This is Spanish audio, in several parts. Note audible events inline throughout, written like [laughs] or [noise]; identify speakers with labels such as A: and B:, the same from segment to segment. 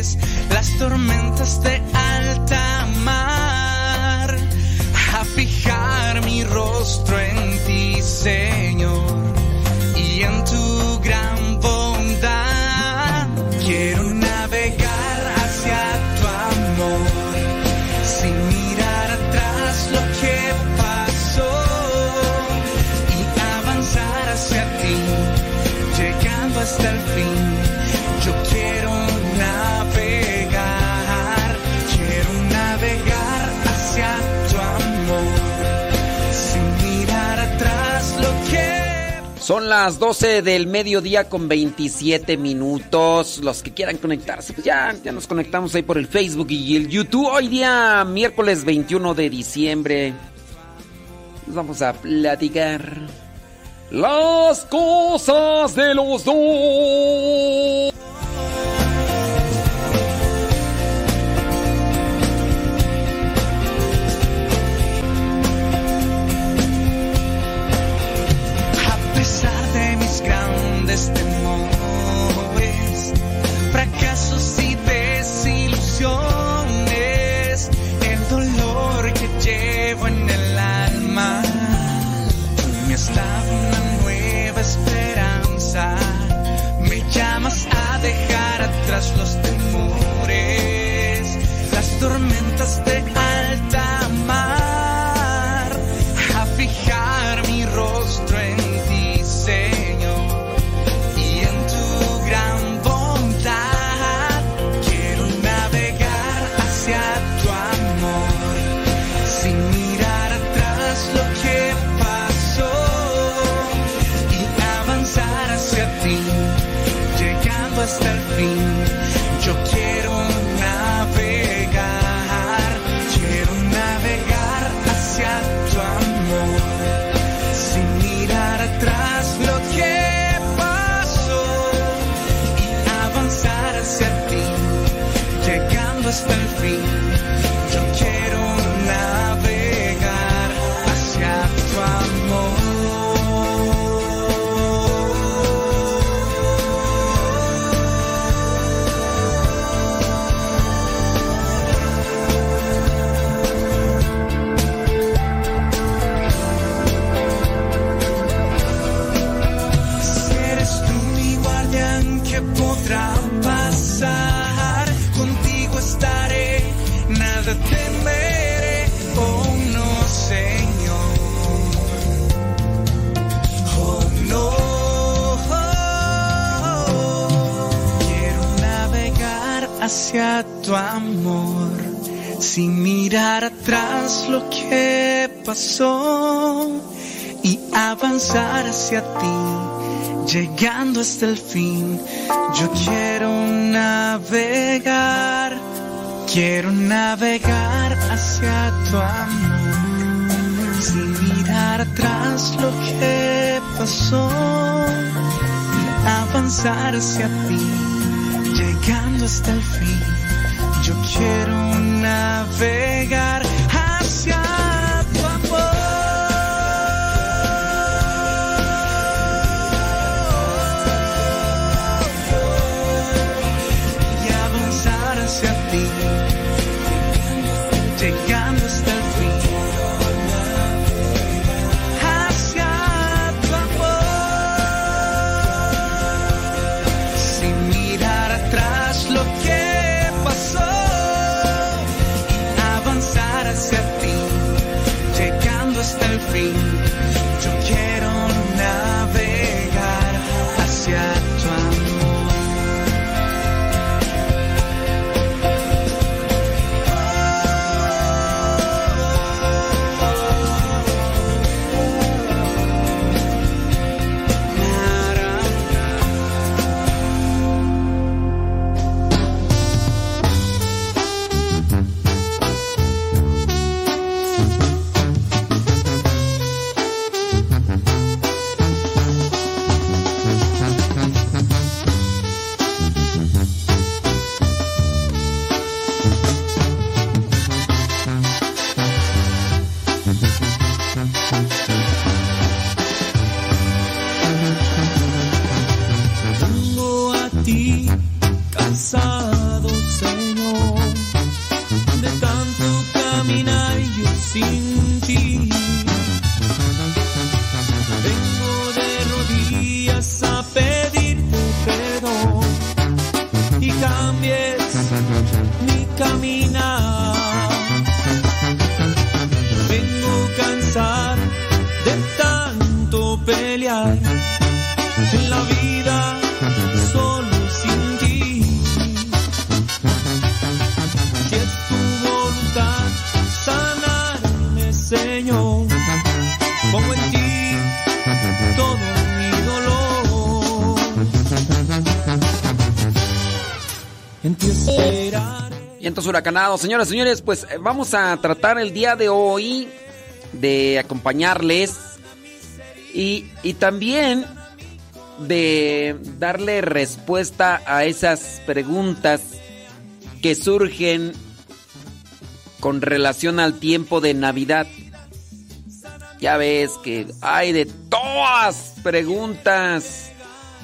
A: las tormentas de
B: alma las 12 del mediodía con 27 minutos. Los que quieran conectarse, pues ya, ya nos conectamos ahí por el Facebook y el YouTube. Hoy día, miércoles 21 de diciembre, nos vamos a platicar las cosas de los dos.
A: hacia tu amor, sin mirar atrás lo que pasó y avanzar hacia ti, llegando hasta el fin. Yo quiero navegar, quiero navegar hacia tu amor, sin mirar atrás lo que pasó y avanzar hacia ti llegando hasta el fin. Yo quiero navegar
C: Vientos huracanados, señoras y señores, pues eh, vamos a tratar el día de hoy de acompañarles y, y también de darle respuesta a esas preguntas que surgen con relación al tiempo de Navidad. Ya ves que hay de todas preguntas.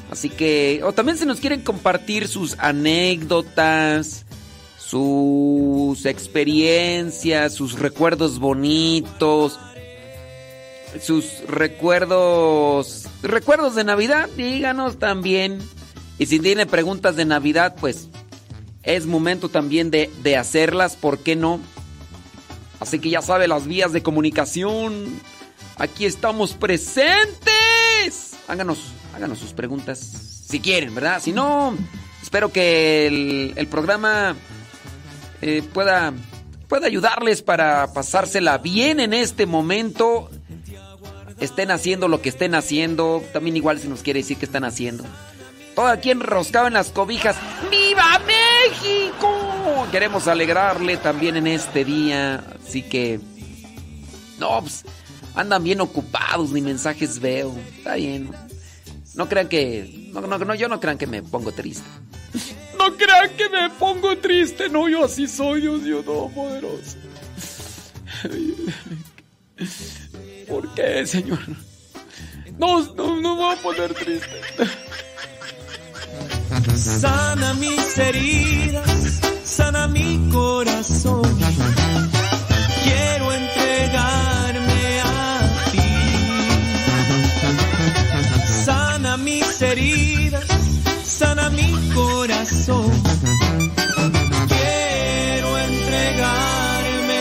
C: Así que, o también se nos quieren compartir sus anécdotas, sus experiencias, sus recuerdos bonitos, sus recuerdos, recuerdos de Navidad, díganos también. Y si tiene preguntas de Navidad, pues es momento también de, de hacerlas, ¿por qué no? Así que ya sabe las vías de comunicación. Aquí estamos presentes. Háganos, háganos sus preguntas si quieren, ¿verdad? Si no, espero que el, el programa eh, pueda, pueda ayudarles para pasársela bien en este momento. Estén haciendo lo que estén haciendo. También igual si nos quiere decir que están haciendo. Todo aquí enroscado en las cobijas. ¡Viva México! Queremos alegrarle también en este día. Así que... No, pues, andan bien ocupados, ni mensajes veo. Está bien. No crean que... No, no, no, yo no crean que me pongo triste. No crean que me pongo triste. No, yo así soy, Dios mío poderoso. ¿Por qué, Señor? No, no, no me voy a poner triste.
B: Sana mis heridas, sana mi corazón. Quiero entregarme a ti. Sana mis heridas, Quiero entregarme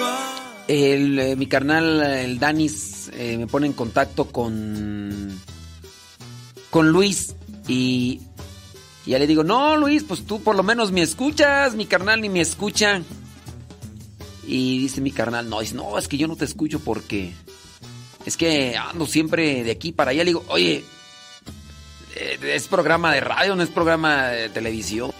B: a
C: El, eh, mi carnal, el Danis, eh, me pone en contacto con. con Luis. Y. ya le digo, no, Luis, pues tú por lo menos me escuchas. Mi carnal ni me escucha. Y dice mi carnal, no, dice, no, es que yo no te escucho porque. Es que ando siempre de aquí para allá. Le digo, oye, es programa de radio, no es programa de televisión.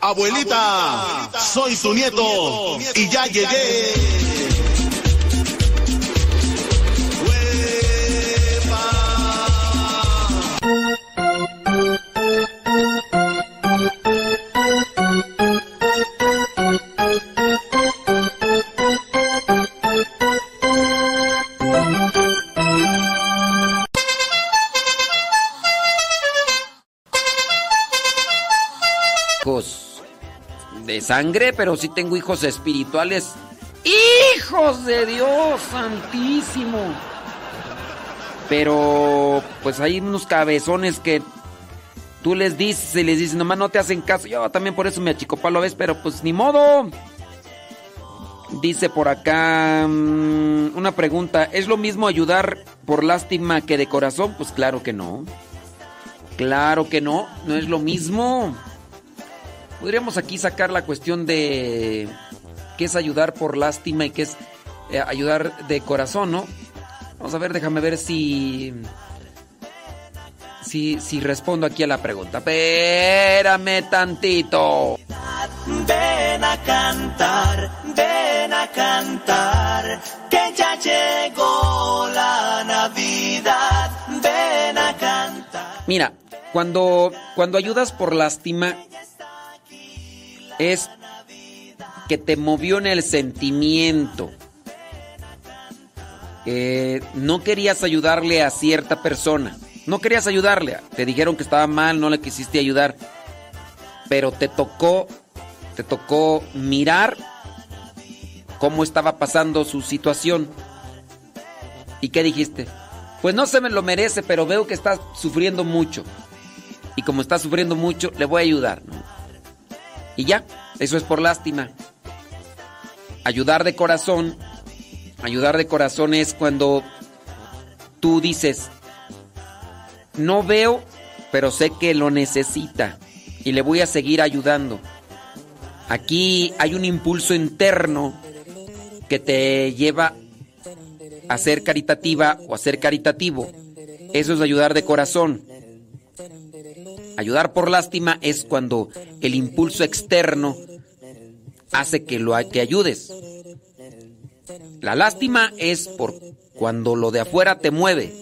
D: Abuelita, soy tu nieto y ya llegué.
C: Sangre, pero sí tengo hijos espirituales. ¡Hijos de Dios Santísimo! Pero, pues hay unos cabezones que tú les dices y les dices, nomás no te hacen caso. Yo también por eso me achicopalo a veces, pero pues ni modo. Dice por acá mm, una pregunta, ¿es lo mismo ayudar por lástima que de corazón? Pues claro que no. Claro que no, no es lo mismo. Podríamos aquí sacar la cuestión de qué es ayudar por lástima y qué es eh, ayudar de corazón, ¿no? Vamos a ver, déjame ver si, si si respondo aquí a la pregunta. Espérame tantito.
B: Ven a cantar, ven a cantar, que ya llegó la Navidad. Ven a cantar.
C: Mira, cuando cuando ayudas por lástima es que te movió en el sentimiento. No querías ayudarle a cierta persona. No querías ayudarle. Te dijeron que estaba mal, no le quisiste ayudar. Pero te tocó, te tocó mirar cómo estaba pasando su situación. ¿Y qué dijiste? Pues no se me lo merece, pero veo que está sufriendo mucho. Y como está sufriendo mucho, le voy a ayudar. Y ya, eso es por lástima. Ayudar de corazón. Ayudar de corazón es cuando tú dices, no veo, pero sé que lo necesita y le voy a seguir ayudando. Aquí hay un impulso interno que te lleva a ser caritativa o a ser caritativo. Eso es ayudar de corazón. Ayudar por lástima es cuando el impulso externo hace que lo te ayudes. La lástima es por cuando lo de afuera te mueve.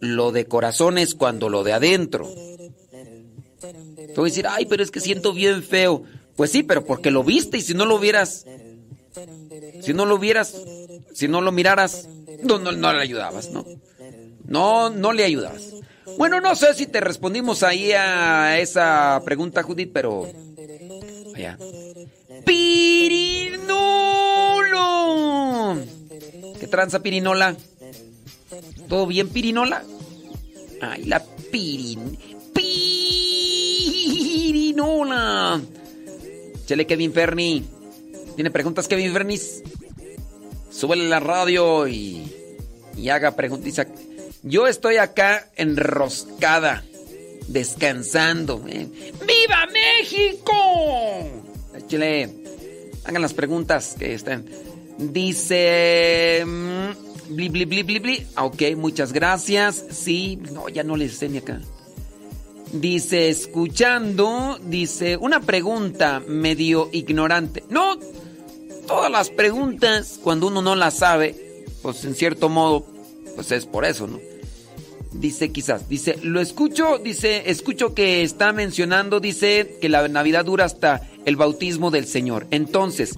C: Lo de corazón es cuando lo de adentro. Te voy a decir, ay, pero es que siento bien feo. Pues sí, pero porque lo viste y si no lo vieras, si no lo vieras, si no lo miraras, no, no, le ayudabas, ¿no? No, no le ayudabas. Bueno, no sé si te respondimos ahí a esa pregunta, Judith, pero... Allá. ¡Pirinolo! ¿Qué tranza, Pirinola? ¿Todo bien, Pirinola? Ay, la pirin... ¡Pirinola! Chele Kevin Ferni. ¿Tiene preguntas Kevin Fernis? Súbele la radio y, y haga preguntas. Yo estoy acá enroscada, descansando. ¿eh? ¡Viva México! Chile, hagan las preguntas que están. Dice... Mm, bli, bli, bli, bli, bli. Ah, ok, muchas gracias. Sí, no, ya no les sé ni acá. Dice, escuchando, dice, una pregunta medio ignorante. No, todas las preguntas, cuando uno no las sabe, pues en cierto modo, pues es por eso, ¿no? Dice quizás, dice, lo escucho, dice, escucho que está mencionando, dice que la Navidad dura hasta el bautismo del Señor. Entonces,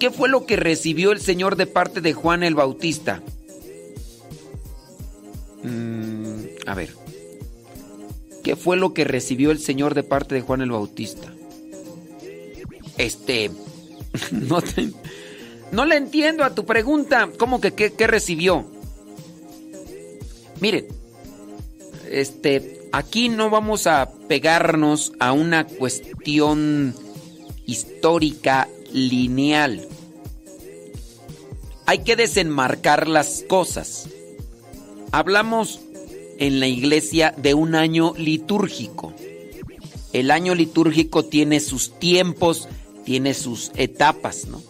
C: ¿qué fue lo que recibió el Señor de parte de Juan el Bautista? Mm, a ver. ¿Qué fue lo que recibió el Señor de parte de Juan el Bautista? Este, [laughs] no, no le entiendo a tu pregunta. ¿Cómo que qué, recibió? Miren, este, aquí no vamos a pegarnos a una cuestión histórica lineal. Hay que desenmarcar las cosas. Hablamos en la iglesia de un año litúrgico. El año litúrgico tiene sus tiempos, tiene sus etapas, ¿no?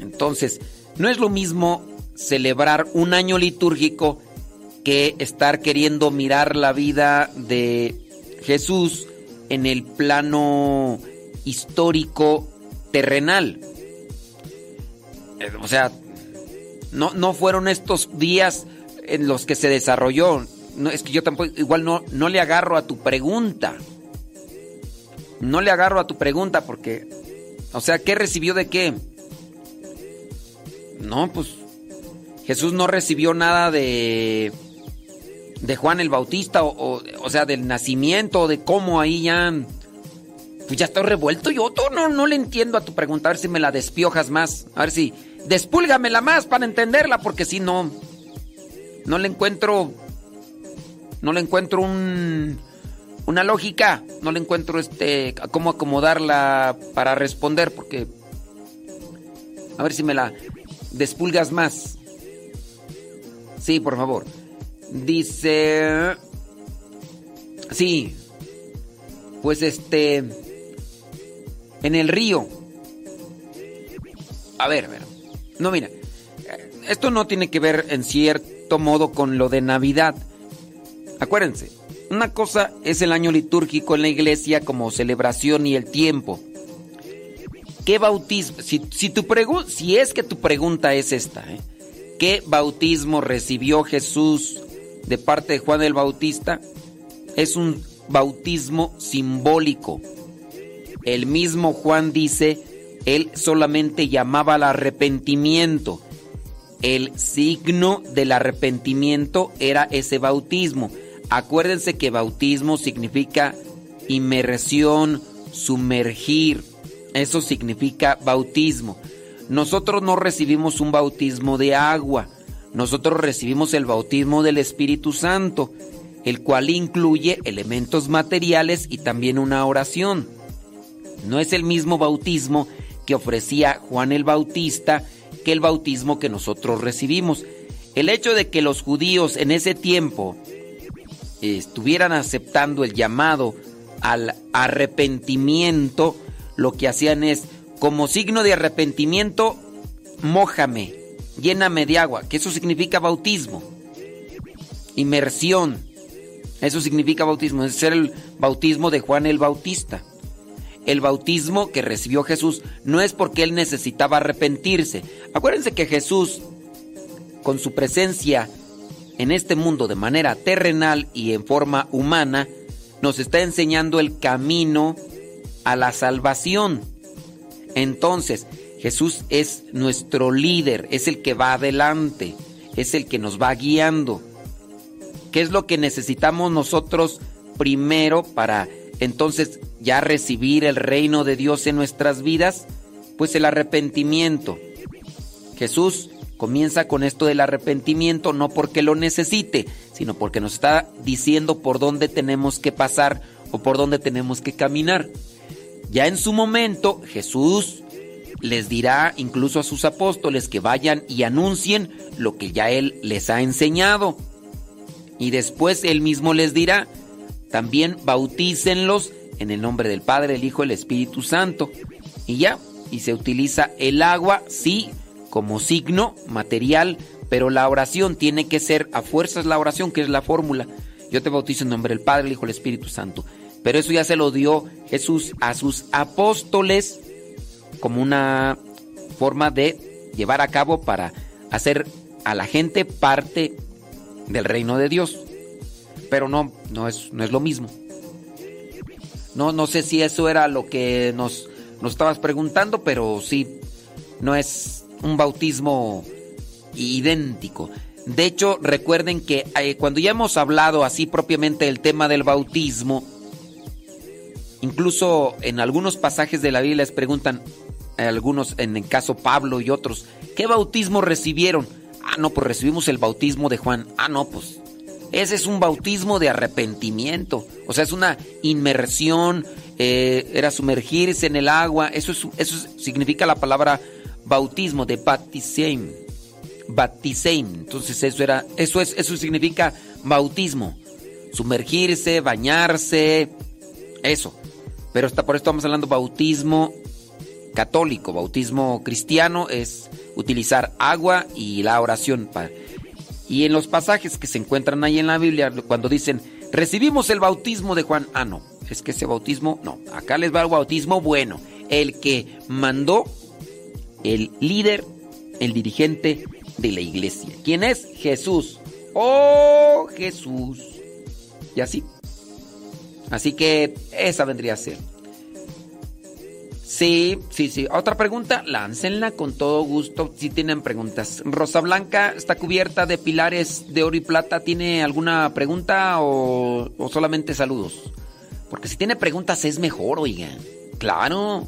C: Entonces, no es lo mismo celebrar un año litúrgico que estar queriendo mirar la vida de Jesús en el plano histórico terrenal. Eh, o sea, no, no fueron estos días en los que se desarrolló. No, es que yo tampoco, igual no, no le agarro a tu pregunta. No le agarro a tu pregunta porque, o sea, ¿qué recibió de qué? No, pues Jesús no recibió nada de de Juan el Bautista o, o, sea, del nacimiento, de cómo ahí ya pues ya estoy revuelto yo no no le entiendo a tu pregunta, a ver si me la despiojas más, a ver si despúlgamela más para entenderla porque si no no le encuentro. No le encuentro un. Una lógica. No le encuentro este. cómo acomodarla para responder. Porque. A ver si me la despulgas más. Sí, por favor. Dice. Sí. Pues este. En el río. A ver, a ver. No, mira. Esto no tiene que ver en cierto modo con lo de Navidad. Acuérdense, una cosa es el año litúrgico en la iglesia como celebración y el tiempo. ¿Qué bautismo? Si, tu si es que tu pregunta es esta, ¿eh? ¿qué bautismo recibió Jesús de parte de Juan el Bautista? Es un bautismo simbólico. El mismo Juan dice, él solamente llamaba al arrepentimiento el signo del arrepentimiento era ese bautismo. Acuérdense que bautismo significa inmersión, sumergir. Eso significa bautismo. nosotros no recibimos un bautismo de agua, nosotros recibimos el bautismo del Espíritu Santo, el cual incluye elementos materiales y también una oración. No es el mismo bautismo que ofrecía Juan el Bautista que el bautismo que nosotros recibimos. El hecho de que los judíos en ese tiempo estuvieran aceptando el llamado al arrepentimiento, lo que hacían es, como signo de arrepentimiento, mójame, lléname de agua, que eso significa bautismo, inmersión, eso significa bautismo, es ser el bautismo de Juan el Bautista. El bautismo que recibió Jesús no es porque él necesitaba arrepentirse. Acuérdense que Jesús, con su presencia en este mundo de manera terrenal y en forma humana, nos está enseñando el camino a la salvación. Entonces, Jesús es nuestro líder, es el que va adelante, es el que nos va guiando. ¿Qué es lo que necesitamos nosotros primero para entonces ya recibir el reino de Dios en nuestras vidas? Pues el arrepentimiento. Jesús comienza con esto del arrepentimiento no porque lo necesite, sino porque nos está diciendo por dónde tenemos que pasar o por dónde tenemos que caminar. Ya en su momento Jesús les dirá incluso a sus apóstoles que vayan y anuncien lo que ya Él les ha enseñado. Y después Él mismo les dirá, también bautícenlos en el nombre del Padre, el Hijo el Espíritu Santo. Y ya, y se utiliza el agua, sí, como signo material, pero la oración tiene que ser a fuerzas la oración, que es la fórmula. Yo te bautizo en nombre del Padre, el Hijo el Espíritu Santo. Pero eso ya se lo dio Jesús a sus apóstoles como una forma de llevar a cabo para hacer a la gente parte del reino de Dios. Pero no, no es, no es lo mismo. No, no sé si eso era lo que nos, estabas preguntando, pero sí, no es un bautismo idéntico. De hecho, recuerden que eh, cuando ya hemos hablado así propiamente del tema del bautismo, incluso en algunos pasajes de la Biblia les preguntan, algunos en el caso Pablo y otros, ¿qué bautismo recibieron? Ah, no, pues recibimos el bautismo de Juan. Ah, no, pues ese es un bautismo de arrepentimiento. O sea, es una inmersión, eh, era sumergirse en el agua. Eso, es, eso significa la palabra bautismo de baptiseim. Baptiseim. Entonces eso era eso es eso significa bautismo. Sumergirse, bañarse, eso. Pero está por esto estamos hablando bautismo católico, bautismo cristiano es utilizar agua y la oración y en los pasajes que se encuentran ahí en la Biblia cuando dicen recibimos el bautismo de Juan, ah no, es que ese bautismo no, acá les va el bautismo bueno, el que mandó el líder, el dirigente de la iglesia. ¿Quién es? Jesús. Oh, Jesús. Y así. Así que esa vendría a ser. Sí, sí, sí. Otra pregunta, láncenla con todo gusto si tienen preguntas. Rosa Blanca está cubierta de pilares de oro y plata. ¿Tiene alguna pregunta o, solamente saludos? Porque si tiene preguntas es mejor, oiga. Claro.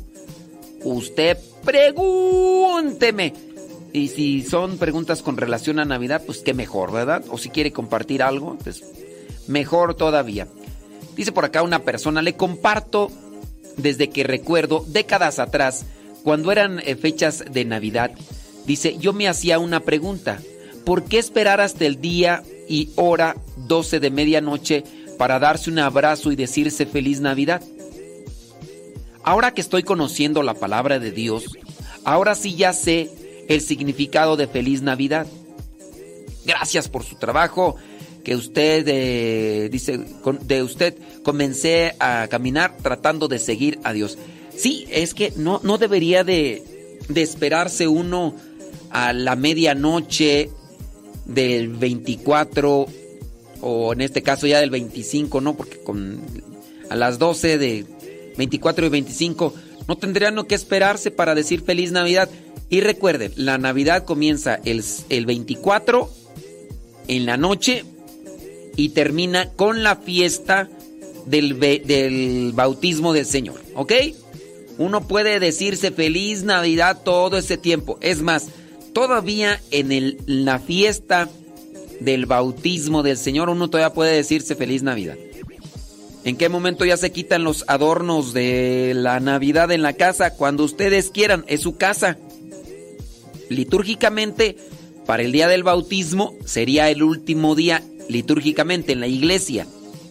C: Usted pregúnteme. Y si son preguntas con relación a Navidad, pues qué mejor, ¿verdad? O si quiere compartir algo, pues mejor todavía. Dice por acá una persona, le comparto desde que recuerdo décadas atrás, cuando eran eh, fechas de Navidad, dice, yo me hacía una pregunta, ¿por qué esperar hasta el día y hora 12 de medianoche para darse un abrazo y decirse feliz Navidad? Ahora que estoy conociendo la palabra de Dios, ahora sí ya sé el significado de feliz Navidad. Gracias por su trabajo que usted eh, dice, de usted comencé a caminar tratando de seguir a Dios. Sí, es que no, no debería de, de esperarse uno a la medianoche del 24 o en este caso ya del 25, ¿no? Porque con a las 12 de 24 y 25, no tendrían que esperarse para decir feliz Navidad. Y recuerden, la Navidad comienza el, el 24 en la noche y termina con la fiesta del, del bautismo del Señor. ¿Ok? Uno puede decirse feliz Navidad todo ese tiempo. Es más, todavía en el, la fiesta del bautismo del Señor uno todavía puede decirse feliz Navidad. ¿En qué momento ya se quitan los adornos de la Navidad en la casa? Cuando ustedes quieran, es su casa. Litúrgicamente, para el día del bautismo sería el último día litúrgicamente en la iglesia.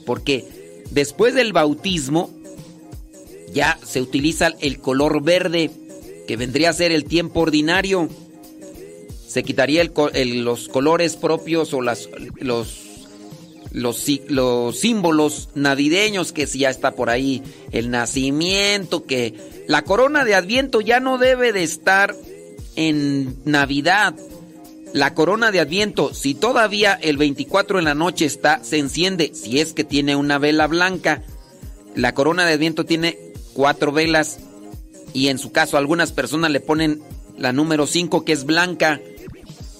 C: Porque después del bautismo ya se utiliza el color verde, que vendría a ser el tiempo ordinario. Se quitaría los colores propios o las, los los, los símbolos navideños, que si ya está por ahí el nacimiento, que la corona de Adviento ya no debe de estar en Navidad. La corona de Adviento, si todavía el 24 en la noche está, se enciende, si es que tiene una vela blanca. La corona de Adviento tiene cuatro velas y en su caso algunas personas le ponen la número 5 que es blanca.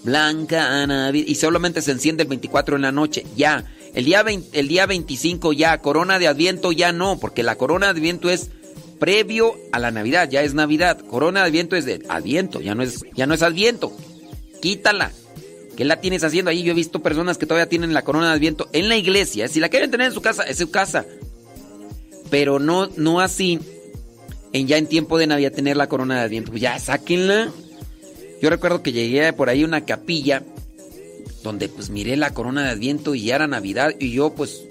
C: Blanca. Y solamente se enciende el 24 en la noche. Ya. El día, el día 25 ya, corona de Adviento ya no, porque la corona de Adviento es previo a la Navidad, ya es Navidad. Corona de Adviento es de Adviento, ya no es, ya no es Adviento. Quítala. ¿Qué la tienes haciendo ahí? Yo he visto personas que todavía tienen la corona de Adviento en la iglesia. Si la quieren tener en su casa, es su casa. Pero no, no así en ya en tiempo de Navidad tener la corona de Adviento. Pues ya, sáquenla. Yo recuerdo que llegué por ahí a una capilla donde pues miré la corona de Adviento y ya era Navidad y yo pues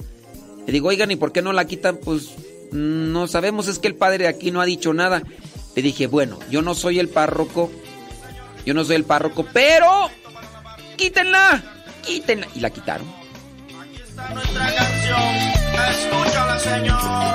C: le digo, oigan, ¿y por qué no la quitan? Pues no sabemos, es que el padre aquí no ha dicho nada. Le dije, bueno, yo no soy el párroco, yo no soy el párroco, pero quítenla, quítenla. Y la quitaron. Aquí está nuestra canción, escúchala Señor.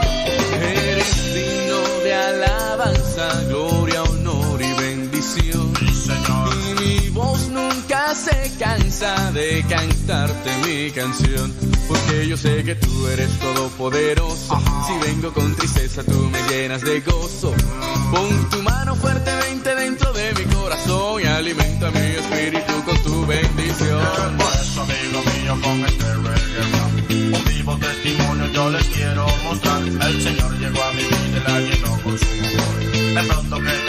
E: Eres digno de alabanza, gloria, honor y bendición. Señor. Y mi voz nunca se cansa de cantarte mi canción. Porque yo sé que tú eres todopoderoso. Si vengo con tristeza, tú me llenas de gozo. Pon tu mano fuertemente dentro de y alimenta mi espíritu con tu bendición.
F: Por eso, amigo mío, con este reggae un vivo testimonio yo les quiero mostrar. El Señor llegó a mi vida y la llenó con su amor. De pronto que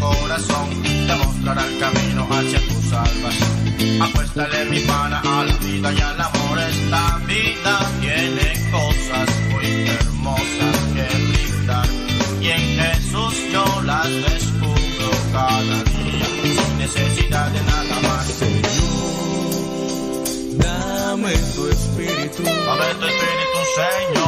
F: corazón. Te mostrará el camino hacia tu salvación. Apuéstale mi pana a la vida y al amor. Esta vida tiene cosas muy hermosas que brindar. Y en Jesús yo las descubro cada día. Sin necesidad de nada más.
E: Dame tu espíritu.
F: Dame tu espíritu, Señor.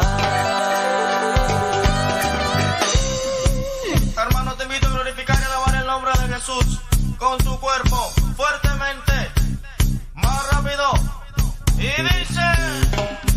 F: Con tu cuerpo fuertemente. Más rápido. Y dice.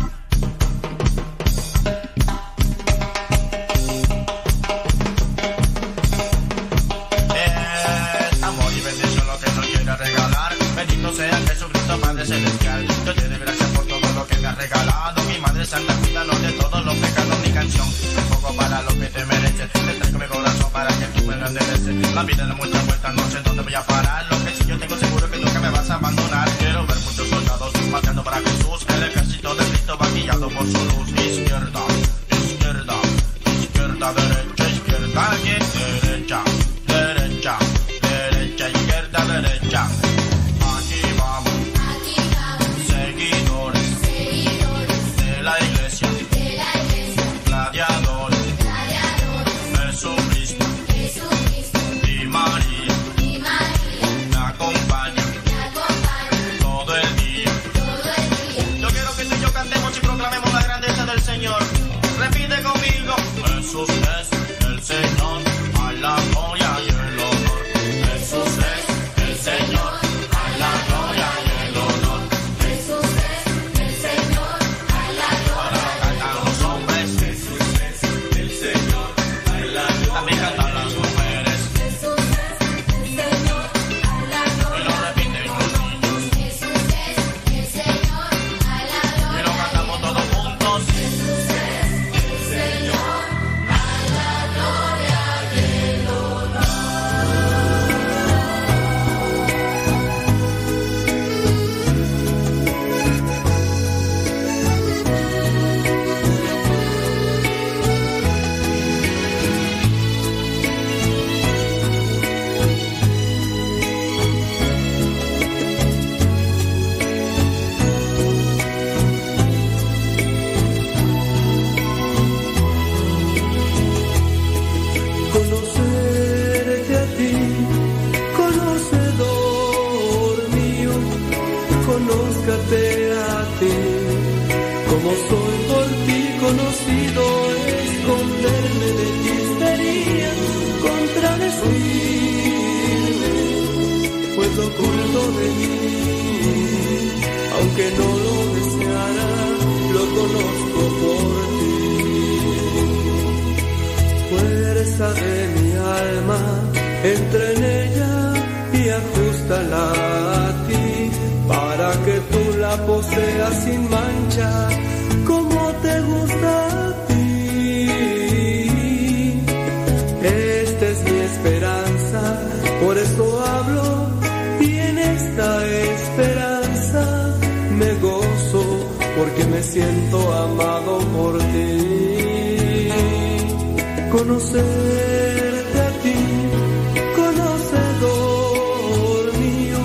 G: conocerte a ti, conocedor mío,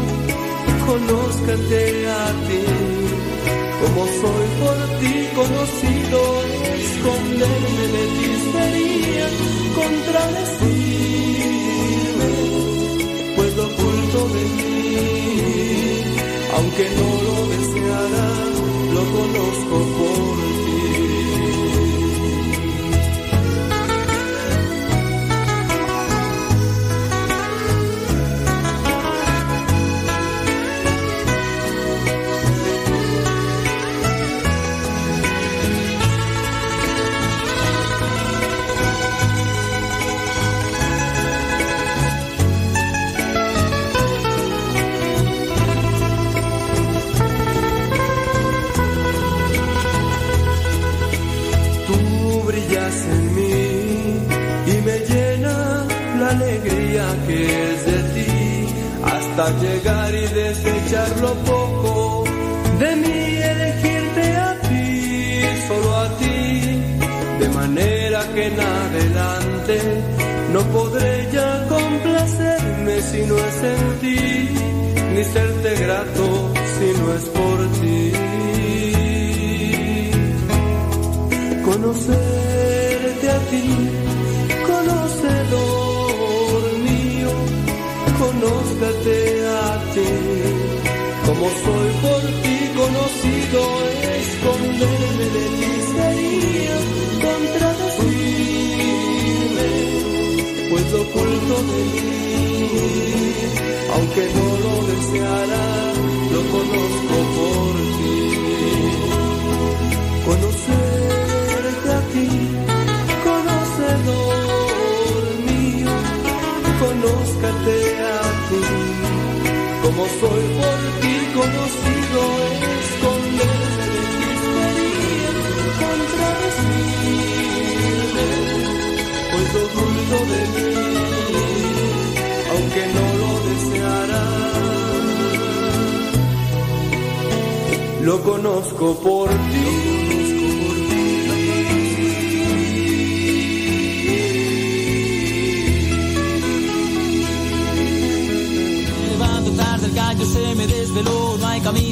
G: conózcate a ti, como soy por ti conocido, esconderme de ti sería contradecirme, pues lo oculto de mí, aunque no lo deseara, lo conozco por hasta llegar y desechar lo poco de mí, elegirte a ti, solo a ti, de manera que en adelante no podré ya complacerme si no es en ti, ni serte grato si no es por ti. Conocer a como soy por ti conocido, esconderme de miseria, contradecirme, pues lo oculto de mí, aunque no lo deseara, lo conozco por ti. soy por ti conocido, esconderse pues de ti sería contradecirme, pues lo oculto de mí,
H: aunque no lo deseara, lo conozco por ti.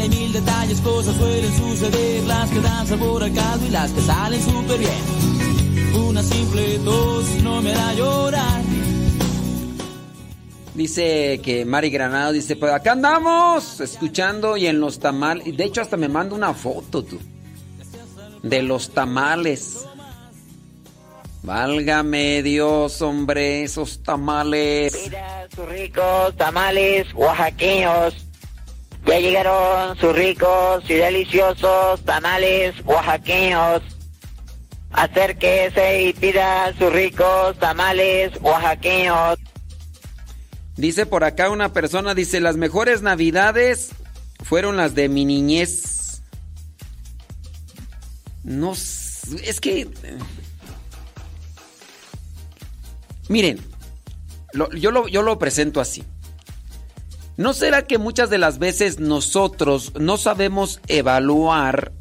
H: Hay mil detalles, cosas suelen suceder, las que dan sabor al caldo y las que salen súper bien. Una simple tos no me hará llorar.
C: Dice que Mari Granado dice, pues acá andamos escuchando y en los tamales. y De hecho, hasta me manda una foto tú. De los tamales. Válgame Dios, hombre, esos tamales.
I: Mira sus ricos tamales oaxaqueños. Ya llegaron sus ricos y deliciosos tamales oaxaqueños. Acérquese y pida sus ricos tamales oaxaqueños.
C: Dice por acá una persona, dice, las mejores navidades fueron las de mi niñez. No, es que... Miren, yo, lo, yo lo presento así. ¿No será que muchas de las veces nosotros no sabemos evaluar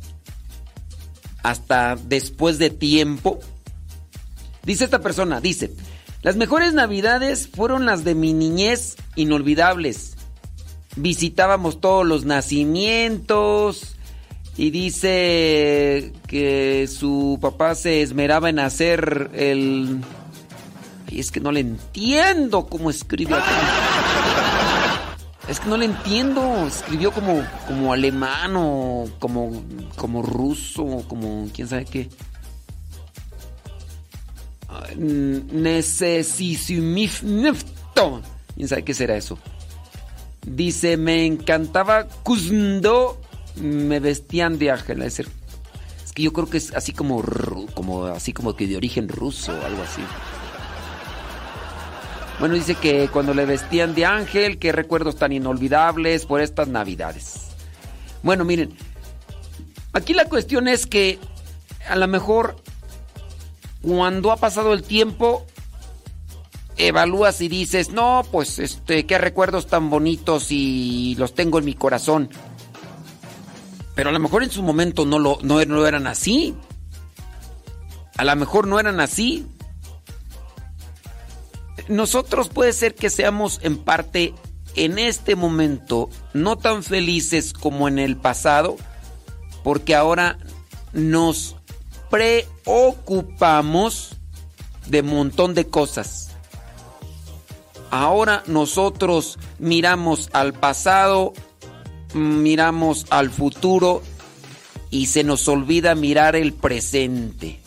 C: hasta después de tiempo? Dice esta persona, dice, las mejores navidades fueron las de mi niñez inolvidables. Visitábamos todos los nacimientos y dice que su papá se esmeraba en hacer el... Ay, es que no le entiendo cómo escribe acá. Es que no le entiendo. Escribió como, como alemán o como, como ruso, como quién sabe qué. Necesisimifto. ¿Quién sabe qué será eso? Dice, me encantaba cuando me vestían de ángel. Es que yo creo que es así como, como así como que de origen ruso o algo así. Bueno, dice que cuando le vestían de ángel, qué recuerdos tan inolvidables por estas navidades. Bueno, miren, aquí la cuestión es que a lo mejor cuando ha pasado el tiempo, evalúas y dices, no, pues este, qué recuerdos tan bonitos y los tengo en mi corazón. Pero a lo mejor en su momento no lo, no, no eran así. A lo mejor no eran así. Nosotros puede ser que seamos en parte en este momento no tan felices como en el pasado, porque ahora nos preocupamos de montón de cosas. Ahora nosotros miramos al pasado, miramos al futuro y se nos olvida mirar el presente.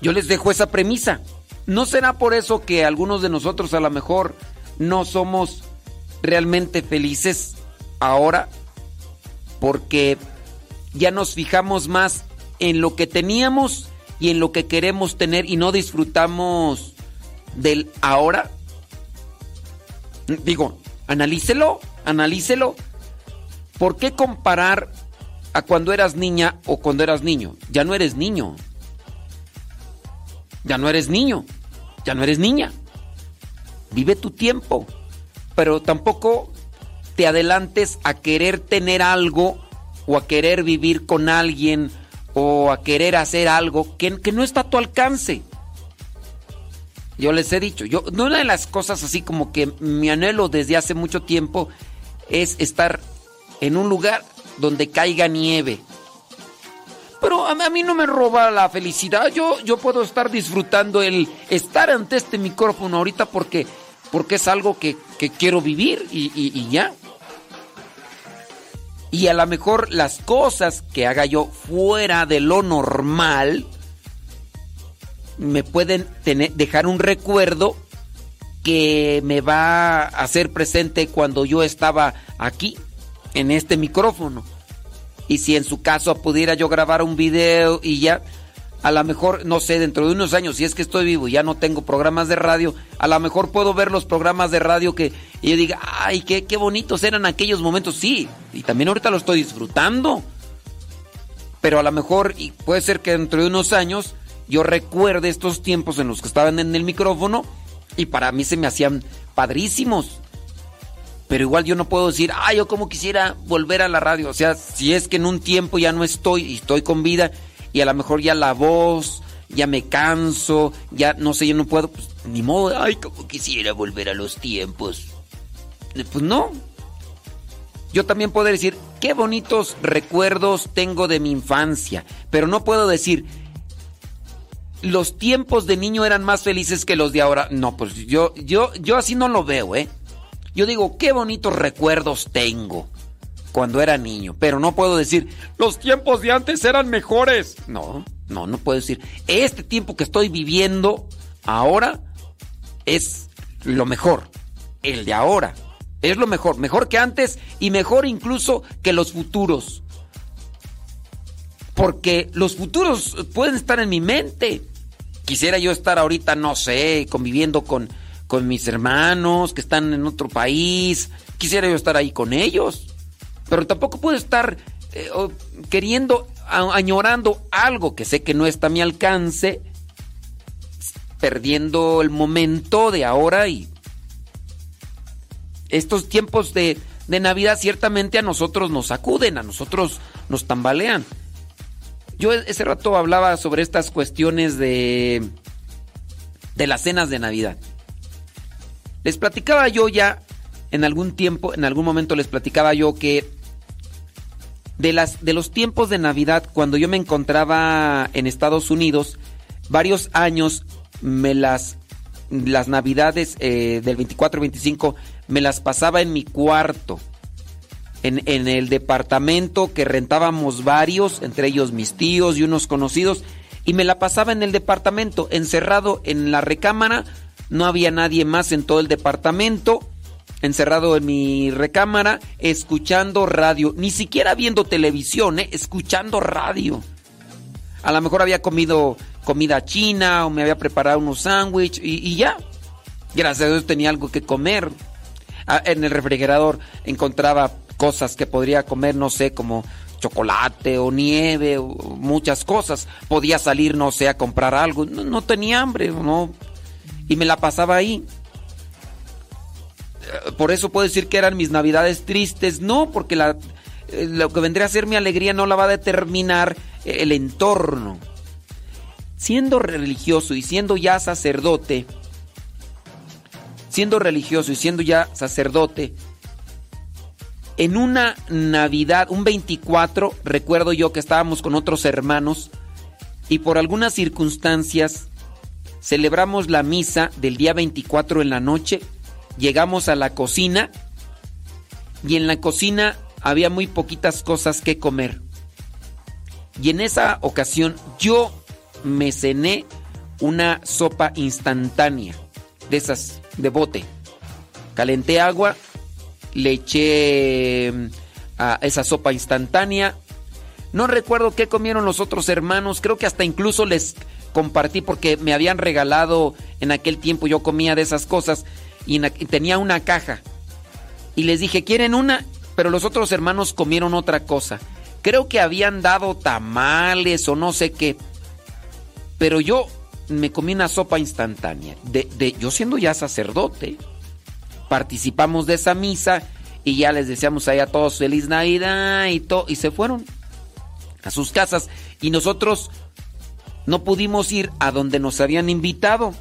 C: Yo les dejo esa premisa. ¿No será por eso que algunos de nosotros a lo mejor no somos realmente felices ahora? Porque ya nos fijamos más en lo que teníamos y en lo que queremos tener y no disfrutamos del ahora. Digo, analícelo, analícelo. ¿Por qué comparar a cuando eras niña o cuando eras niño? Ya no eres niño. Ya no eres niño. Ya no eres niña. Vive tu tiempo. Pero tampoco te adelantes a querer tener algo o a querer vivir con alguien o a querer hacer algo que, que no está a tu alcance. Yo les he dicho, yo una de las cosas así como que mi anhelo desde hace mucho tiempo es estar en un lugar donde caiga nieve. Pero a, a mí no me roba la felicidad. Yo, yo puedo estar disfrutando el estar ante este micrófono ahorita porque, porque es algo que, que quiero vivir y, y- ya. Y a lo mejor las cosas que haga yo fuera de lo normal me pueden tener, dejar un recuerdo que me va a hacer presente cuando yo estaba aquí, en este micrófono. Y si en su caso pudiera yo grabar un video y ya, a lo mejor, no sé, dentro de unos años, si es que estoy vivo y ya no tengo programas de radio, a lo mejor puedo ver los programas de radio que y yo diga, ay, qué, qué bonitos eran aquellos momentos. Sí, y también ahorita lo estoy disfrutando. Pero a lo mejor, y puede ser que dentro de unos años, yo recuerde estos tiempos en los que estaban en el micrófono y para mí se me hacían padrísimos. Pero igual yo no puedo decir, ay, yo como quisiera volver a la radio. O sea, si es que en un tiempo ya no estoy y estoy con vida y a lo mejor ya la voz, ya me canso, ya no sé, yo no puedo, pues ni modo, ay, como quisiera volver a los tiempos. Pues no. Yo también puedo decir, qué bonitos recuerdos tengo de mi infancia, pero no puedo decir, los tiempos de niño eran más felices que los de ahora. No, pues yo, yo, yo así no lo veo, ¿eh? Yo digo, qué bonitos recuerdos tengo cuando era niño, pero no puedo decir, los tiempos de antes eran mejores. No, no, no puedo decir, este tiempo que estoy viviendo ahora es lo mejor, el de ahora. Es lo mejor, mejor que antes y mejor incluso que los futuros. Porque los futuros pueden estar en mi mente. Quisiera yo estar ahorita, no sé, conviviendo con, con mis hermanos que están en otro país. Quisiera yo estar ahí con ellos. Pero tampoco puedo estar eh, queriendo, añorando algo que sé que no está a mi alcance, perdiendo el momento de ahora y estos tiempos de, de Navidad ciertamente a nosotros nos sacuden, a nosotros nos tambalean. Yo ese rato hablaba sobre estas cuestiones de, de las cenas de Navidad. Les platicaba yo ya en algún tiempo, en algún momento les platicaba yo que de, las, de los tiempos de Navidad, cuando yo me encontraba en Estados Unidos, varios años me las, las Navidades eh, del 24 y 25 me las pasaba en mi cuarto. En, en, el departamento que rentábamos varios, entre ellos mis tíos y unos conocidos, y me la pasaba en el departamento, encerrado en la recámara, no había nadie más en todo el departamento, encerrado en mi recámara, escuchando radio, ni siquiera viendo televisión, ¿eh? escuchando radio. A lo mejor había comido comida china o me había preparado unos sándwiches y, ya. Gracias a Dios tenía algo que comer. Ah, en el refrigerador encontraba cosas que podría comer, no sé, como chocolate o nieve o muchas cosas. Podía salir, no sé, a comprar algo. No tenía hambre, ¿no? Y me la pasaba ahí por eso puedo decir que eran mis navidades tristes. No, porque la, eh, lo que vendría a ser mi alegría no la va a determinar el entorno. Siendo religioso y siendo ya sacerdote, siendo religioso y siendo ya sacerdote, en una Navidad, un 24, recuerdo yo que estábamos con otros hermanos y por algunas circunstancias celebramos la misa del día 24 en la noche llegamos a la cocina y en la cocina había muy poquitas cosas que comer. Y en esa ocasión yo me cené una sopa instantánea, de esas de bote. Calenté agua, le eché mm, a esa sopa instantánea. No recuerdo qué comieron los otros hermanos, creo que hasta incluso les compartí porque me habían regalado en aquel tiempo, yo comía de esas cosas y, tenía una caja. Y les dije, ¿quieren una? Pero los otros hermanos comieron otra cosa. Creo que habían dado tamales o no sé qué. Pero yo me comí una sopa instantánea. De, de, yo siendo ya sacerdote, participamos de esa misa y ya les deseamos ahí a todos feliz Navidad y todo. Y se fueron a sus casas. Y nosotros no pudimos ir a donde nos habían invitado.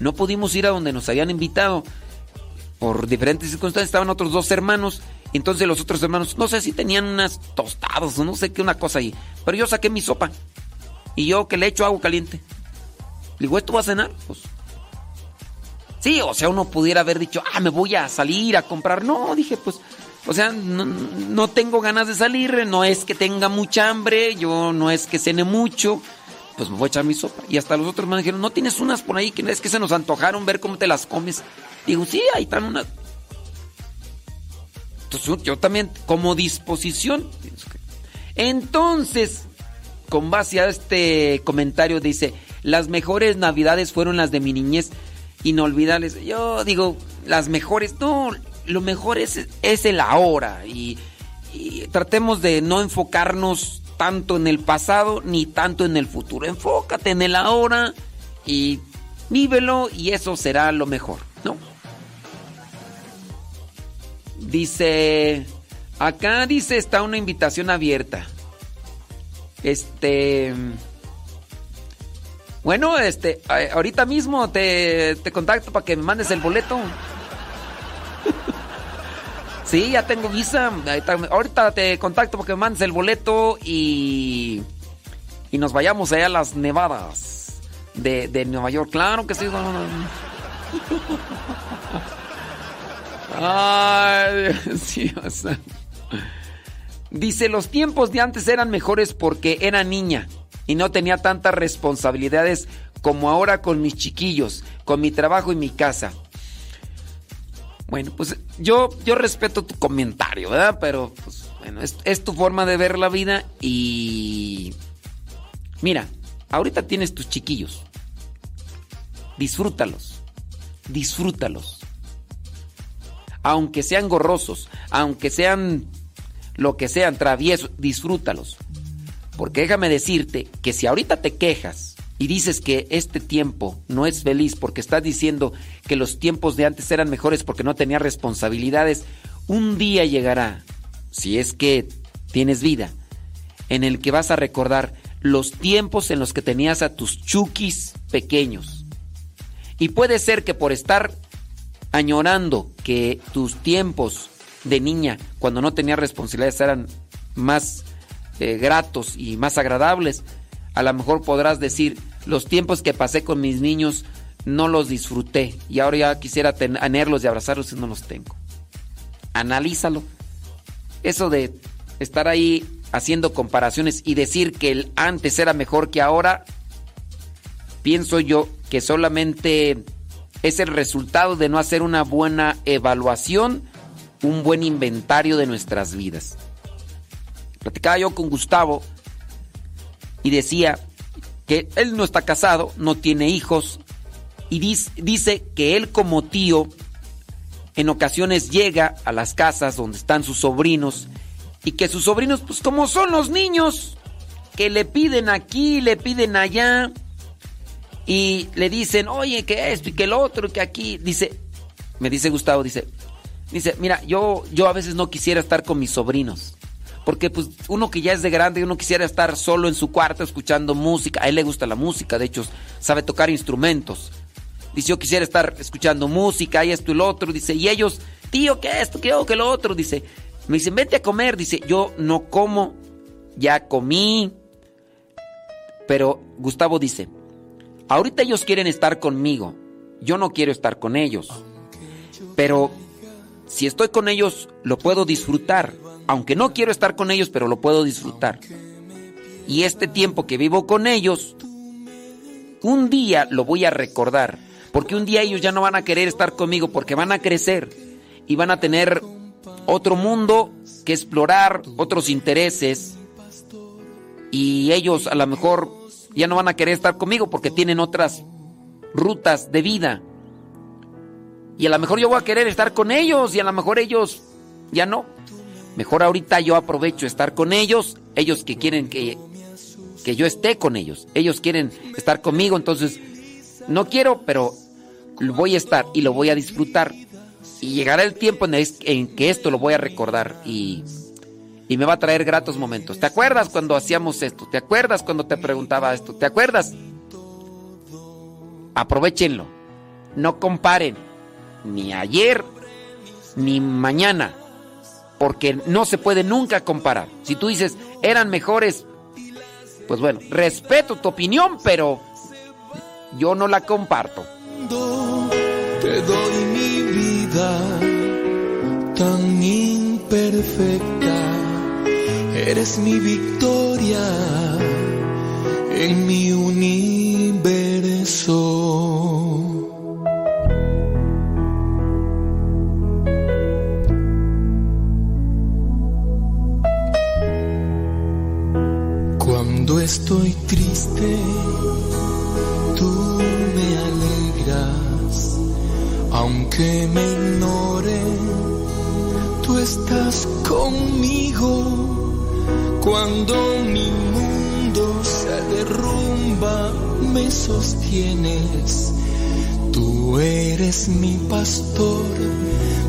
C: No pudimos ir a donde nos habían invitado. Por diferentes circunstancias estaban otros dos hermanos. Entonces los otros hermanos, no sé si tenían unas tostadas o no sé qué, una cosa ahí. Pero yo saqué mi sopa. Y yo que le echo agua caliente. Le digo, ¿esto va a cenar? Pues. Sí, o sea, uno pudiera haber dicho, ah, me voy a salir a comprar. No, dije, pues, o sea, no, no tengo ganas de salir, no es que tenga mucha hambre, yo no es que cene mucho, pues me voy a echar mi sopa. Y hasta los otros me dijeron, ¿no tienes unas por ahí que es que se nos antojaron ver cómo te las comes? Digo, sí, ahí están unas. Entonces yo también, como disposición. Entonces, con base a este comentario, dice, las mejores navidades fueron las de mi niñez inolvidables. Yo digo, las mejores, no, lo mejor es, es el ahora y, y tratemos de no enfocarnos tanto en el pasado ni tanto en el futuro. Enfócate en el ahora y vívelo y eso será lo mejor, ¿no? Dice, acá dice está una invitación abierta. Este bueno, este ahorita mismo te, te contacto para que me mandes el boleto. [laughs] Sí, ya tengo visa. Ahorita te contacto porque me mandes el boleto y. Y nos vayamos allá a las nevadas de, de Nueva York. Claro que sí. Ay, [laughs] Dios. Dice: Los tiempos de antes eran mejores porque era niña y no tenía tantas responsabilidades como ahora con mis chiquillos, con mi trabajo y mi casa. Bueno, pues yo, yo respeto tu comentario, ¿verdad? Pero, pues, bueno, es, es tu forma de ver la vida y... Mira, ahorita tienes tus chiquillos. Disfrútalos. Disfrútalos. Aunque sean gorrosos, aunque sean lo que sean, traviesos, disfrútalos. Porque déjame decirte que si ahorita te quejas y dices que este tiempo no es feliz porque estás diciendo que los tiempos de antes eran mejores porque no tenía responsabilidades, un día llegará, si es que tienes vida, en el que vas a recordar los tiempos en los que tenías a tus chukis pequeños. Y puede ser que por estar añorando que tus tiempos de niña, cuando no tenías responsabilidades, eran más eh, gratos y más agradables, a lo mejor podrás decir, los tiempos que pasé con mis niños no los disfruté y ahora ya quisiera tenerlos y abrazarlos y no los tengo. Analízalo. Eso de estar ahí haciendo comparaciones y decir que el antes era mejor que ahora, pienso yo que solamente es el resultado de no hacer una buena evaluación, un buen inventario de nuestras vidas. Platicaba yo con Gustavo y decía que él no está casado, no tiene hijos y dice que él como tío en ocasiones llega a las casas donde están sus sobrinos y que sus sobrinos pues como son los niños que le piden aquí, le piden allá y le dicen, "Oye, que esto y que el otro, que aquí." Dice, me dice Gustavo, dice, dice, "Mira, yo yo a veces no quisiera estar con mis sobrinos." Porque pues uno que ya es de grande, uno quisiera estar solo en su cuarto escuchando música. A él le gusta la música, de hecho sabe tocar instrumentos. Dice, yo quisiera estar escuchando música y esto y lo otro. Dice, y ellos, tío, ¿qué esto? ¿Qué o qué lo otro? Dice, me dicen, vente a comer. Dice, yo no como, ya comí. Pero Gustavo dice, ahorita ellos quieren estar conmigo. Yo no quiero estar con ellos. Pero si estoy con ellos, lo puedo disfrutar aunque no quiero estar con ellos, pero lo puedo disfrutar. Y este tiempo que vivo con ellos, un día lo voy a recordar, porque un día ellos ya no van a querer estar conmigo, porque van a crecer y van a tener otro mundo que explorar, otros intereses, y ellos a lo mejor ya no van a querer estar conmigo porque tienen otras rutas de vida. Y a lo mejor yo voy a querer estar con ellos y a lo mejor ellos ya no. Mejor ahorita yo aprovecho estar con ellos, ellos que quieren que, que yo esté con ellos, ellos quieren estar conmigo, entonces no quiero, pero voy a estar y lo voy a disfrutar. Y llegará el tiempo en, que esto lo voy a recordar y, y me va a traer gratos momentos. ¿Te acuerdas cuando hacíamos esto? ¿Te acuerdas cuando te preguntaba esto? ¿Te acuerdas? Aprovechenlo. No comparen ni ayer ni mañana porque no se puede nunca comparar. Si tú dices, eran mejores, pues bueno, respeto tu opinión, pero yo no la comparto.
G: Te doy mi vida tan imperfecta, eres mi victoria
E: en mi universo. Estoy triste, tú me alegras, aunque me ignore, tú estás conmigo. Cuando mi mundo se derrumba, me sostienes. Tú eres mi pastor,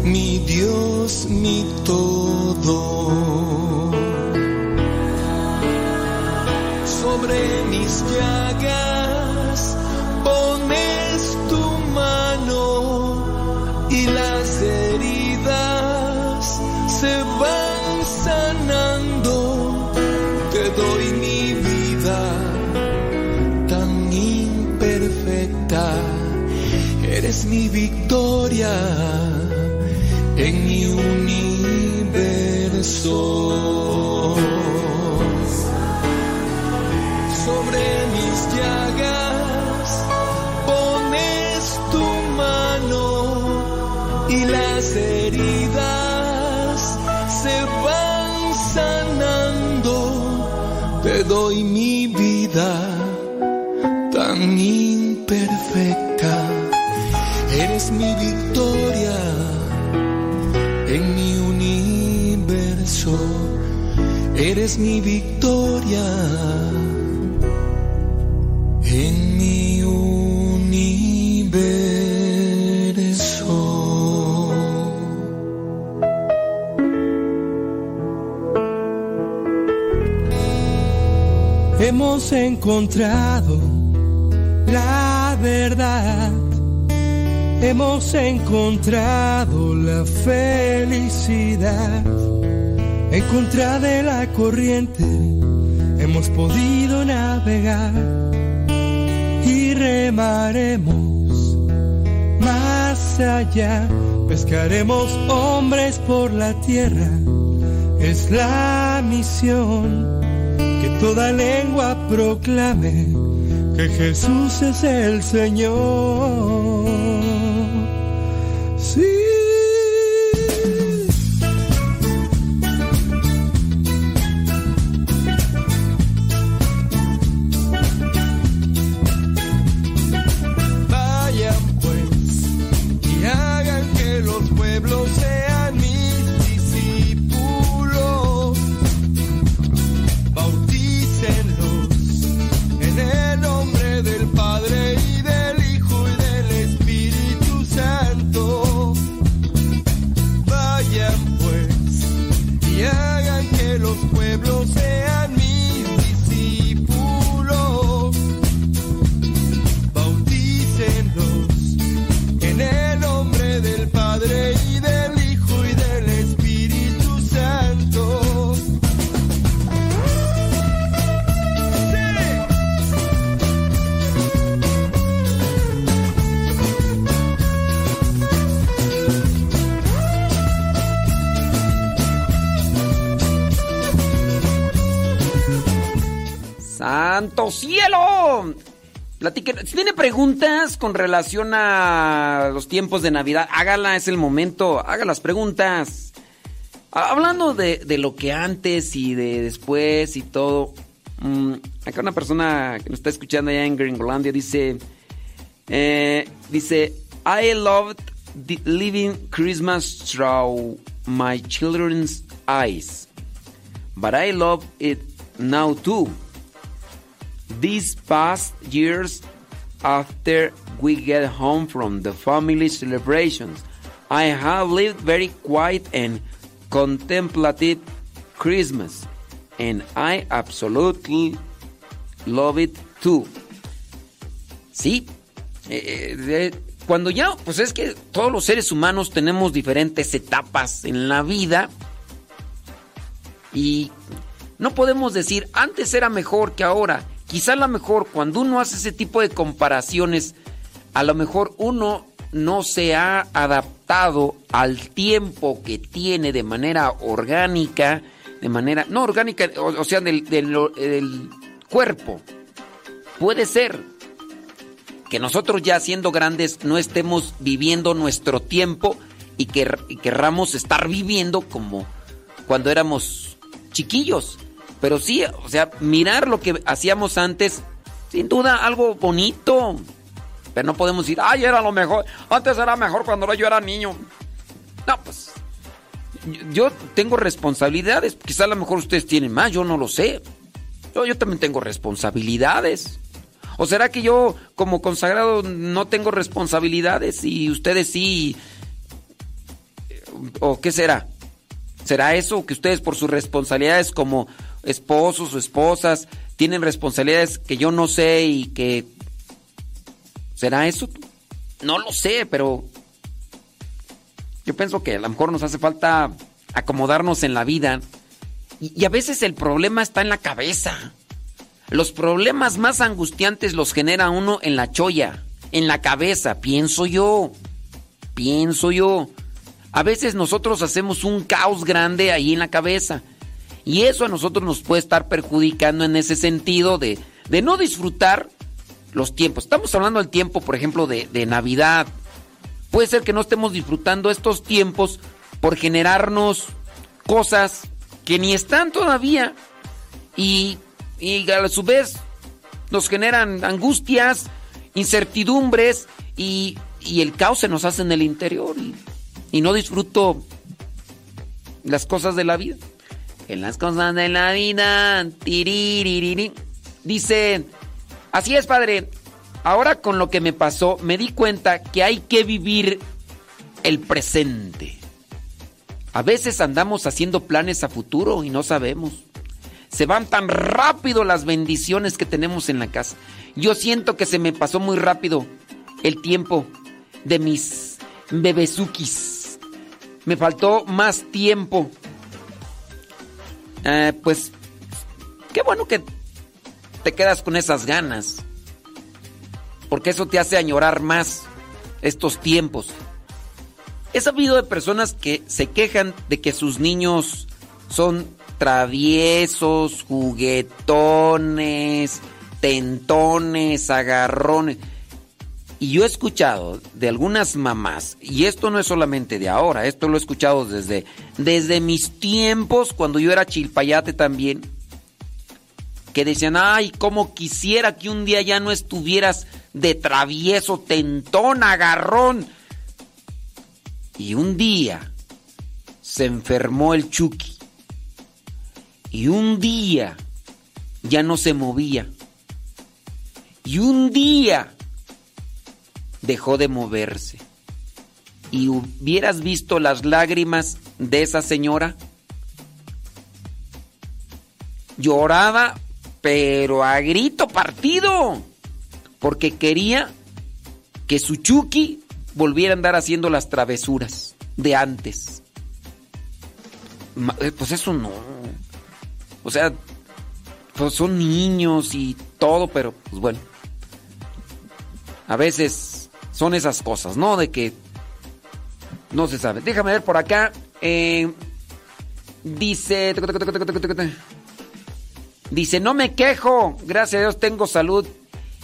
E: mi Dios, mi todo. Sobre mis llagas pones tu mano y las heridas se van sanando. Te doy mi vida tan imperfecta. Eres mi victoria mi victoria en mi universo. Eres mi victoria en mi universo. Hemos encontrado la verdad. Hemos encontrado la felicidad. En contra de la corriente hemos podido navegar y remaremos más allá. Pescaremos hombres por la tierra. Es la misión que toda lengua proclame que Jesús es el Señor. ¡Santo
C: cielo! Si tiene preguntas con relación a los tiempos de Navidad, hágala, es el momento, haga las preguntas. Ha- Hablando de, de lo que antes y de después y todo, mm, acá una persona que nos está escuchando allá en Gringolandia dice, eh, dice, I loved the living Christmas through my children's eyes, but I love it now too. These past years, after we get home from the family celebrations, I have lived very quiet and contemplative Christmas, and I absolutely love it too. Sí, eh, eh, cuando ya, pues es que todos los seres humanos tenemos diferentes etapas en la vida y no podemos decir antes era mejor que ahora. Quizá a lo mejor cuando uno hace ese tipo de comparaciones, a lo mejor uno no se ha adaptado al tiempo que tiene de manera orgánica, de manera, no orgánica, o, sea, del cuerpo, puede ser que nosotros ya siendo grandes no estemos viviendo nuestro tiempo y que y querramos estar viviendo como cuando éramos chiquillos. Pero sí, o sea, mirar lo que hacíamos antes, sin duda algo bonito. Pero no podemos decir, ay, era lo mejor. Antes era mejor cuando yo era niño. No, pues. Yo tengo responsabilidades. Quizá a lo mejor ustedes tienen más, yo no lo sé. Yo, yo también tengo responsabilidades. ¿O será que yo, como consagrado, no tengo responsabilidades y ustedes sí? ¿O qué será? ¿Será eso que ustedes por sus responsabilidades como esposos o esposas tienen responsabilidades que yo no sé y que... ¿Será eso? No lo sé, pero yo pienso que a lo mejor nos hace falta acomodarnos en la vida y, a veces el problema está en la cabeza. Los problemas más angustiantes los genera uno en la cholla, en la cabeza, pienso yo, pienso yo. A veces nosotros hacemos un caos grande ahí en la cabeza. Y eso a nosotros nos puede estar perjudicando en ese sentido de, de no disfrutar los tiempos. Estamos hablando del tiempo, por ejemplo, de, de Navidad. Puede ser que no estemos disfrutando estos tiempos por generarnos cosas que ni están todavía y, y a su vez nos generan angustias, incertidumbres y, y el caos se nos hace en el interior. Y, y no disfruto las cosas de la vida. En las cosas de la vida. Dice, así es, padre. Ahora con lo que me pasó, me di cuenta que hay que vivir el presente. A veces andamos haciendo planes a futuro y no sabemos. Se van tan rápido las bendiciones que tenemos en la casa. Yo siento que se me pasó muy rápido el tiempo de mis bebesukis me faltó más tiempo. Eh, pues, qué bueno que te quedas con esas ganas. Porque eso te hace añorar más estos tiempos. He sabido de personas que se quejan de que sus niños son traviesos, juguetones, tentones, agarrones. Y yo he escuchado de algunas mamás, y esto no es solamente de ahora, esto lo he escuchado desde, desde mis tiempos, cuando yo era chilpayate también, que decían, ay, cómo quisiera que un día ya no estuvieras de travieso, tentón, agarrón. Y un día se enfermó el Chucky. Y un día ya no se movía. Y un día dejó de moverse. ¿Y hubieras visto las lágrimas de esa señora? Lloraba, pero a grito partido, porque quería que su Chucky volviera a andar haciendo las travesuras de antes. Eh, pues eso no. O sea, pues son niños y todo, pero pues bueno. A veces son esas cosas, ¿no? De que no se sabe. Déjame ver por acá. Eh, dice... Dice, no me quejo. Gracias a Dios tengo salud.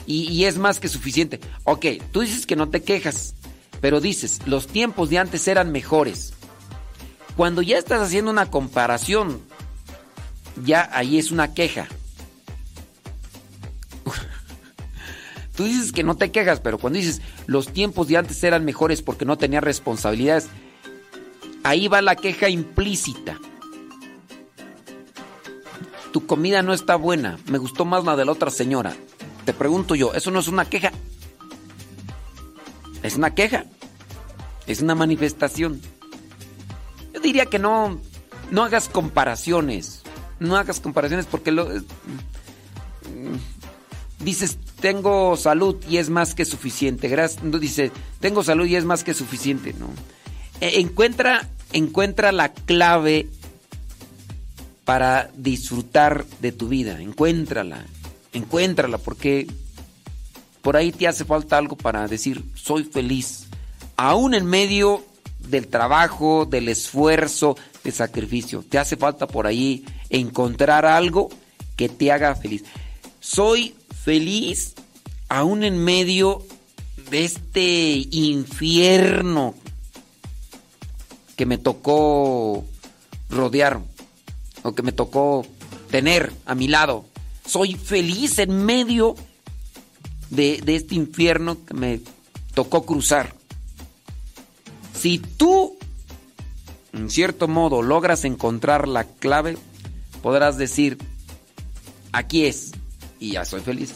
C: Y, y, es más que suficiente. Ok, tú dices que no te quejas. Pero dices, los tiempos de antes eran mejores. Cuando ya estás haciendo una comparación, ya ahí es una queja. Tú dices que no te quejas, pero cuando dices los tiempos de antes eran mejores porque no tenía responsabilidades, ahí va la queja implícita. Tu comida no está buena, me gustó más la de la otra señora. Te pregunto yo, ¿eso no es una queja? Es una queja. Es una manifestación. Yo diría que no, no hagas comparaciones. No hagas comparaciones porque lo, dices, tengo salud y es más que suficiente. Gracias, dice, tengo salud y es más que suficiente, ¿no? E, encuentra, encuentra la clave para disfrutar de tu vida. Encuéntrala, encuéntrala, porque por ahí te hace falta algo para decir, soy feliz. Aún en medio del trabajo, del esfuerzo, del sacrificio, te hace falta por ahí encontrar algo que te haga feliz. Soy feliz aún en medio de este infierno que me tocó rodear o que me tocó tener a mi lado. Soy feliz en medio de, de este infierno que me tocó cruzar. Si tú, en cierto modo, logras encontrar la clave, podrás decir, aquí es, y ya soy feliz.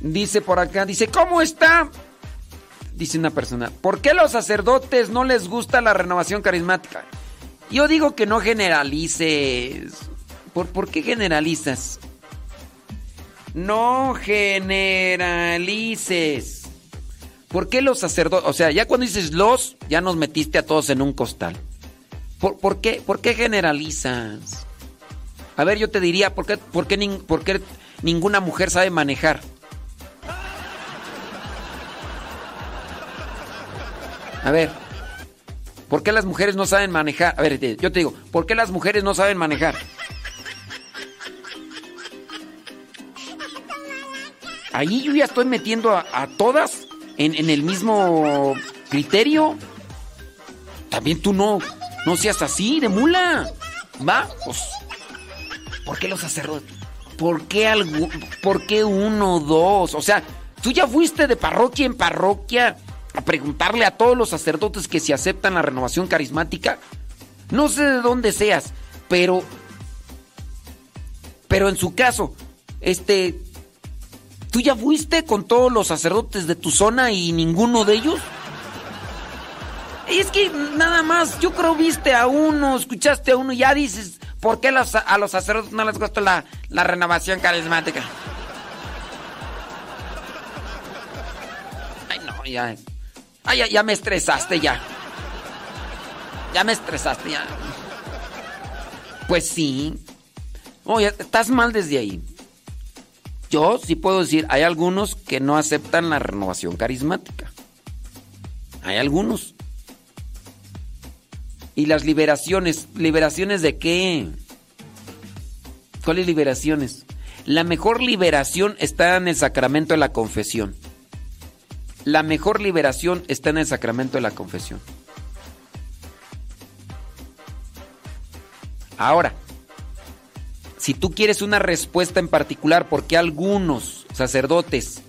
C: Dice por acá, dice, ¿cómo está? Dice una persona, ¿por qué los sacerdotes no les gusta la renovación carismática? Yo digo que no generalices. ¿Por, ¿por qué generalizas? No generalices. ¿Por qué los sacerdotes? O sea, ya cuando dices los, ya nos metiste a todos en un costal. ¿Por, por qué, por qué generalizas? A ver, yo te diría, ¿por qué, por qué, nin- por qué ninguna mujer sabe manejar? A ver, ¿por qué las mujeres no saben manejar? A ver, yo te digo, ¿por qué las mujeres no saben manejar? Ahí yo ya estoy metiendo a, a todas en, en el mismo criterio. También tú no, no seas así, de mula. ¿Va? Pues, ¿por qué los sacerdotes? ¿Por qué, algu- ¿Por qué uno dos? O sea, tú ya fuiste de parroquia en parroquia a preguntarle a todos los sacerdotes que si aceptan la renovación carismática. No sé de dónde seas, pero. Pero en su caso, este. ¿Tú ya fuiste con todos los sacerdotes de tu zona y ninguno de ellos? Es que nada más, yo creo viste a uno, escuchaste a uno ya dices, ¿por qué a los sacerdotes no les gusta la, la renovación carismática? Ay, no, ya. Ay, ya, ya me estresaste ya. Ya me estresaste ya. Pues sí. Oye, estás mal desde ahí. Yo sí puedo decir, hay algunos que no aceptan la renovación carismática. Hay algunos. ¿Y las liberaciones? ¿Liberaciones de qué? ¿Cuáles liberaciones? La mejor liberación está en el sacramento de la confesión. La mejor liberación está en el sacramento de la confesión. Ahora, si tú quieres una respuesta en particular por qué algunos sacerdotes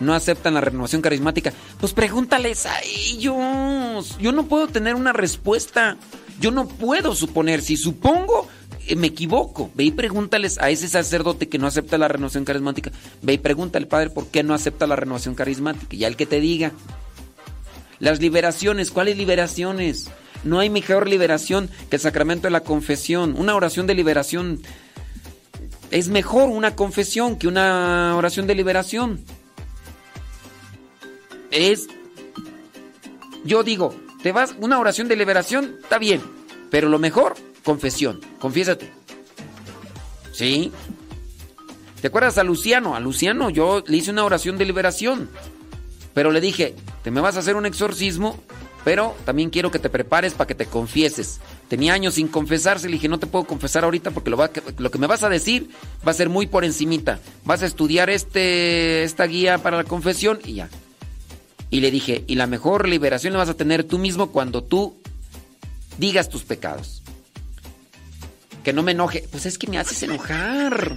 C: no aceptan la renovación carismática, pues pregúntales a ellos. Yo no puedo tener una respuesta. Yo no puedo suponer. Si supongo, eh, me equivoco. Ve y pregúntales a ese sacerdote que no acepta la renovación carismática. Ve y pregúntale, padre, por qué no acepta la renovación carismática. Y ya el que te diga. Las liberaciones, ¿cuáles liberaciones? No hay mejor liberación que el sacramento de la confesión. Una oración de liberación es mejor una confesión que una oración de liberación. Es. Yo digo, te vas, una oración de liberación, está bien. Pero lo mejor, confesión. Confiésate. ¿Sí? ¿Te acuerdas a Luciano? A Luciano yo le hice una oración de liberación. Pero le dije, te me vas a hacer un exorcismo, pero también quiero que te prepares para que te confieses. Tenía años sin confesarse, le dije, no te puedo confesar ahorita porque lo, va- lo que me vas a decir va a ser muy por encimita. Vas a estudiar este, esta guía para la confesión y ya. Y le dije, y la mejor liberación la vas a tener tú mismo cuando tú digas tus pecados. Que no me enoje. Pues es que me haces enojar.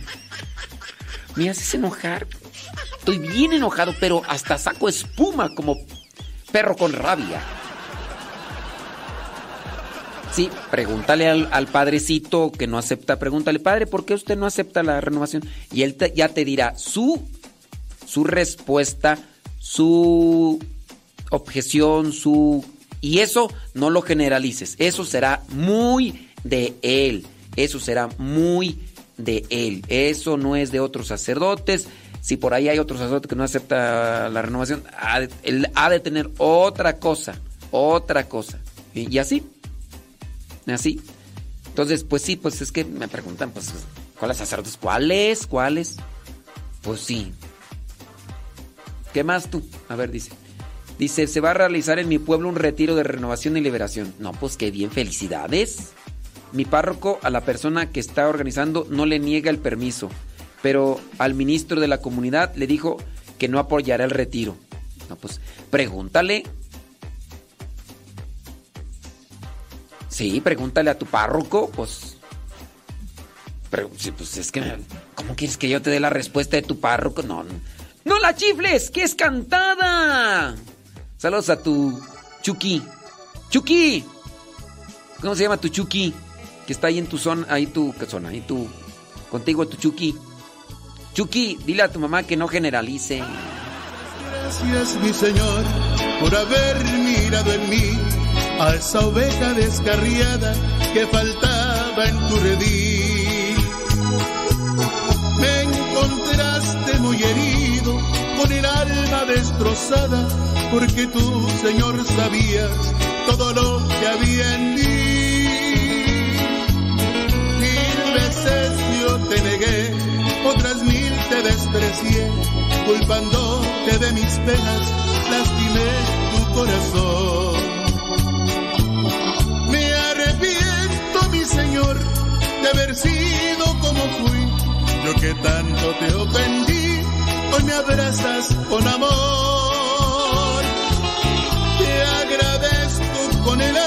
C: Me haces enojar. Estoy bien enojado, pero hasta saco espuma como perro con rabia. Sí, pregúntale al, al padrecito que no acepta, pregúntale, padre, ¿por qué usted no acepta la renovación? Y él ya te dirá su, su respuesta, su objeción, su... Y eso no lo generalices, eso será muy de él, eso será muy de él, eso no es de otros sacerdotes. Si por ahí hay otro sacerdote que no acepta la renovación, ha de- él ha de tener otra cosa, otra cosa. Y, y así, así. Entonces, pues sí, pues es que me preguntan, pues, ¿cuáles sacerdotes? ¿Cuáles? ¿Cuáles? Pues sí. ¿Qué más tú? A ver, dice. Dice, se va a realizar en mi pueblo un retiro de renovación y liberación. No, pues qué bien, felicidades. Mi párroco a la persona que está organizando no le niega el permiso. pero al ministro de la comunidad le dijo que no apoyará el retiro. No, pues pregúntale. Sí, pregúntale a tu párroco, pues. Pues es que. ¿Cómo quieres que yo te dé la respuesta de tu párroco? No, no. ¡No la chifles! ¡Que es cantada! Saludos a tu Chucky. ¡Chucky! ¿Cómo se llama tu Chucky? Que está ahí en tu zona, ahí tu ¿qué zona, ahí tu contigo tu Chucky. Chucky, dile a tu mamá que no generalice.
J: Gracias mi Señor por haber mirado en mí a esa oveja descarriada que faltaba en tu redil. Me encontraste muy herido, alma destrozada, porque tú, Señor, sabías todo lo que había en mí. Mil veces yo te negué, otras mil te desprecié, culpándote de mis penas, lastimé tu corazón. Me arrepiento, mi Señor, de haber sido como fui, yo que tanto te ofendí, hoy me abrazas con amor. Te agradezco con el alma,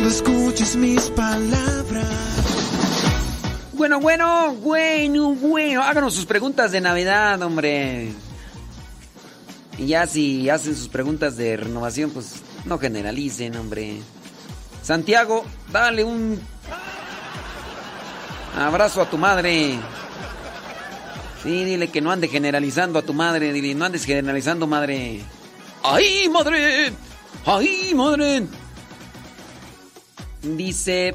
G: Cuando escuches mis palabras.
C: Bueno, bueno, bueno, bueno. Háganos sus preguntas de Navidad, hombre. Y ya si hacen sus preguntas de renovación, pues no generalicen, hombre. Santiago, dale un abrazo a tu madre. Sí, dile que no ande generalizando a tu madre. Dile, no andes generalizando, madre. ¡Ay, madre! ¡Ay, madre! Dice,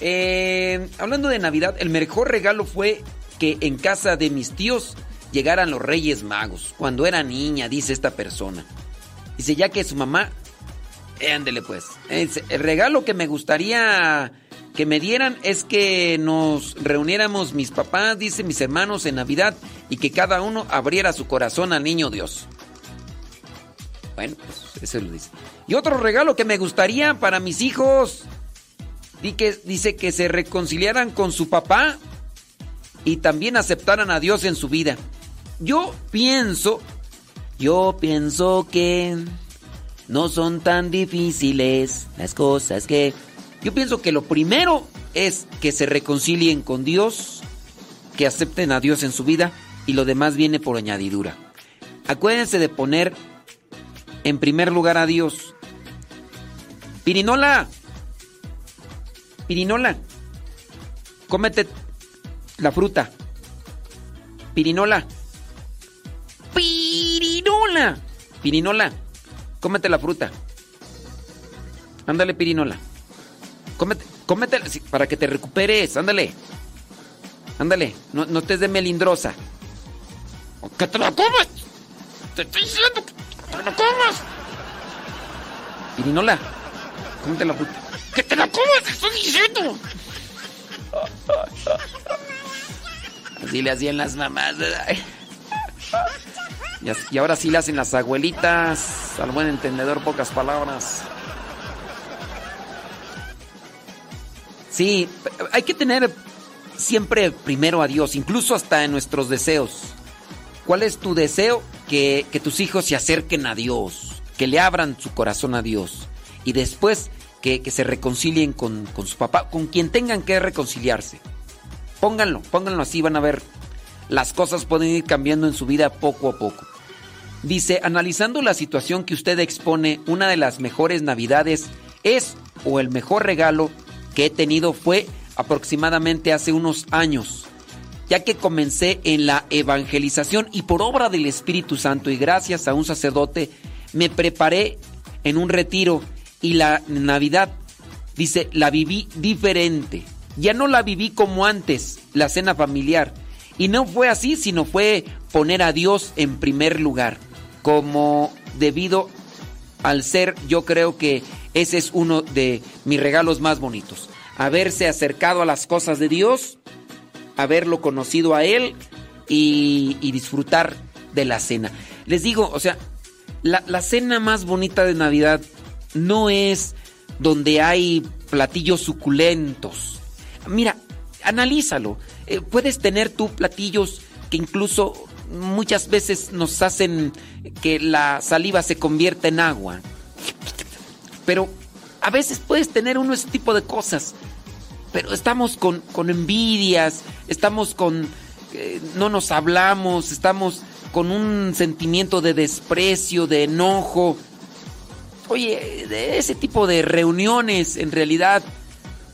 C: eh, hablando de Navidad, el mejor regalo fue que en casa de mis tíos llegaran los Reyes Magos. Cuando era niña, dice esta persona. Dice, ya que su mamá... Eh, ándele pues. El regalo que me gustaría que me dieran es que nos reuniéramos mis papás, dice mis hermanos en Navidad y que cada uno abriera su corazón al niño Dios. Bueno, pues eso lo dice. Y otro regalo que me gustaría para mis hijos dice que se reconciliaran con su papá y también aceptaran a Dios en su vida. Yo pienso, yo pienso que no son tan difíciles las cosas que... Yo pienso que lo primero es que se reconcilien con Dios, que acepten a Dios en su vida y lo demás viene por añadidura. Acuérdense de poner en primer lugar a Dios. Pirinola, Pirinola, cómete la fruta. Pirinola. Pirinola. Pirinola, cómete la fruta. Ándale, Pirinola. Cómete, cómete para que te recuperes. Ándale. Ándale, no, no estés de melindrosa. ¡Que te la comas! ¡Te estoy diciendo que te la comas! Pirinola, cómete la fruta. ¡Que te la comas! ¡Te estoy diciendo! Así le hacían las mamás. Y ahora sí le hacen las abuelitas. Al buen entendedor, pocas palabras. Sí, hay que tener siempre primero a Dios, incluso hasta en nuestros deseos. ¿Cuál es tu deseo? Que, tus hijos se acerquen a Dios, que le abran su corazón a Dios. Y después que, se reconcilien con, con, su papá, con quien tengan que reconciliarse. Pónganlo, pónganlo así, van a ver. Las cosas pueden ir cambiando en su vida poco a poco. Dice, analizando la situación que usted expone, una de las mejores navidades es, o el mejor regalo que he tenido fue aproximadamente hace unos años, ya que comencé en la evangelización y por obra del Espíritu Santo y gracias a un sacerdote me preparé en un retiro y la Navidad, dice, la viví diferente. Ya no la viví como antes, la cena familiar. Y no fue así, sino fue poner a Dios en primer lugar como debido al ser, yo creo que ese es uno de mis regalos más bonitos. Haberse acercado a las cosas de Dios, haberlo conocido a Él y, disfrutar de la cena. Les digo, o sea, la, cena más bonita de Navidad no es donde hay platillos suculentos. Mira, analízalo. Eh, puedes tener tú platillos que incluso muchas veces nos hacen que la saliva se convierta en agua. Pero a veces puedes tener uno ese tipo de cosas. Pero estamos con, envidias, estamos con... Eh, no nos hablamos, estamos con un sentimiento de desprecio, de enojo. Oye, de ese tipo de reuniones en realidad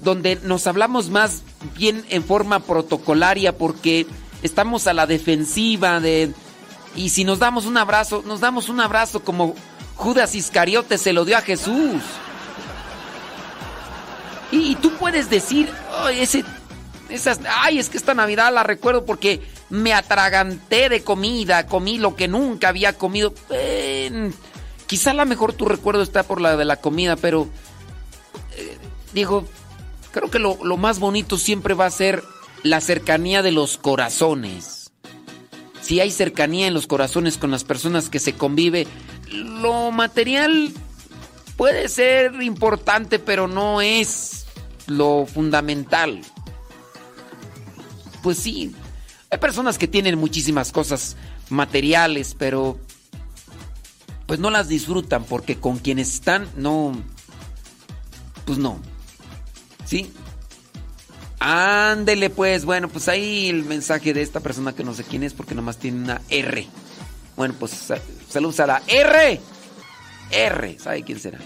C: donde nos hablamos más bien en forma protocolaria porque estamos a la defensiva de... Y si nos damos un abrazo, nos damos un abrazo como Judas Iscariote se lo dio a Jesús. Y, tú puedes decir, ese, esas, ay, es que esta Navidad la recuerdo porque me atraganté de comida, comí lo que nunca había comido. Quizá a lo mejor tu recuerdo está por la de la comida, pero eh, digo, creo que lo, lo más bonito siempre va a ser la cercanía de los corazones. Si hay cercanía en los corazones con las personas que se convive, lo material puede ser importante, pero no es lo fundamental. Pues sí, hay personas que tienen muchísimas cosas materiales, pero pues no las disfrutan porque con quienes están no pues no. ¿Sí? Ándele pues, bueno, pues ahí el mensaje de esta persona que no sé quién es porque nomás tiene una R. Bueno, pues saludos a la R. R, ¿sabe quién será?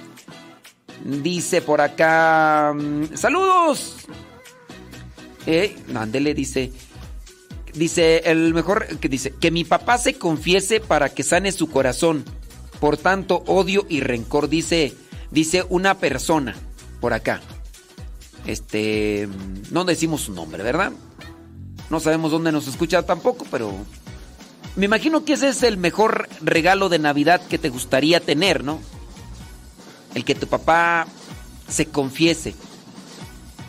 C: Dice por acá, mm, saludos. Eh, ándele, dice, dice el mejor que dice, que mi papá se confiese para que sane su corazón. Por tanto, odio y rencor, dice, dice una persona por acá. Este, no decimos su nombre, ¿verdad? No sabemos dónde nos escucha tampoco, pero me imagino que ese es el mejor regalo de Navidad que te gustaría tener, ¿no? El que tu papá se confiese.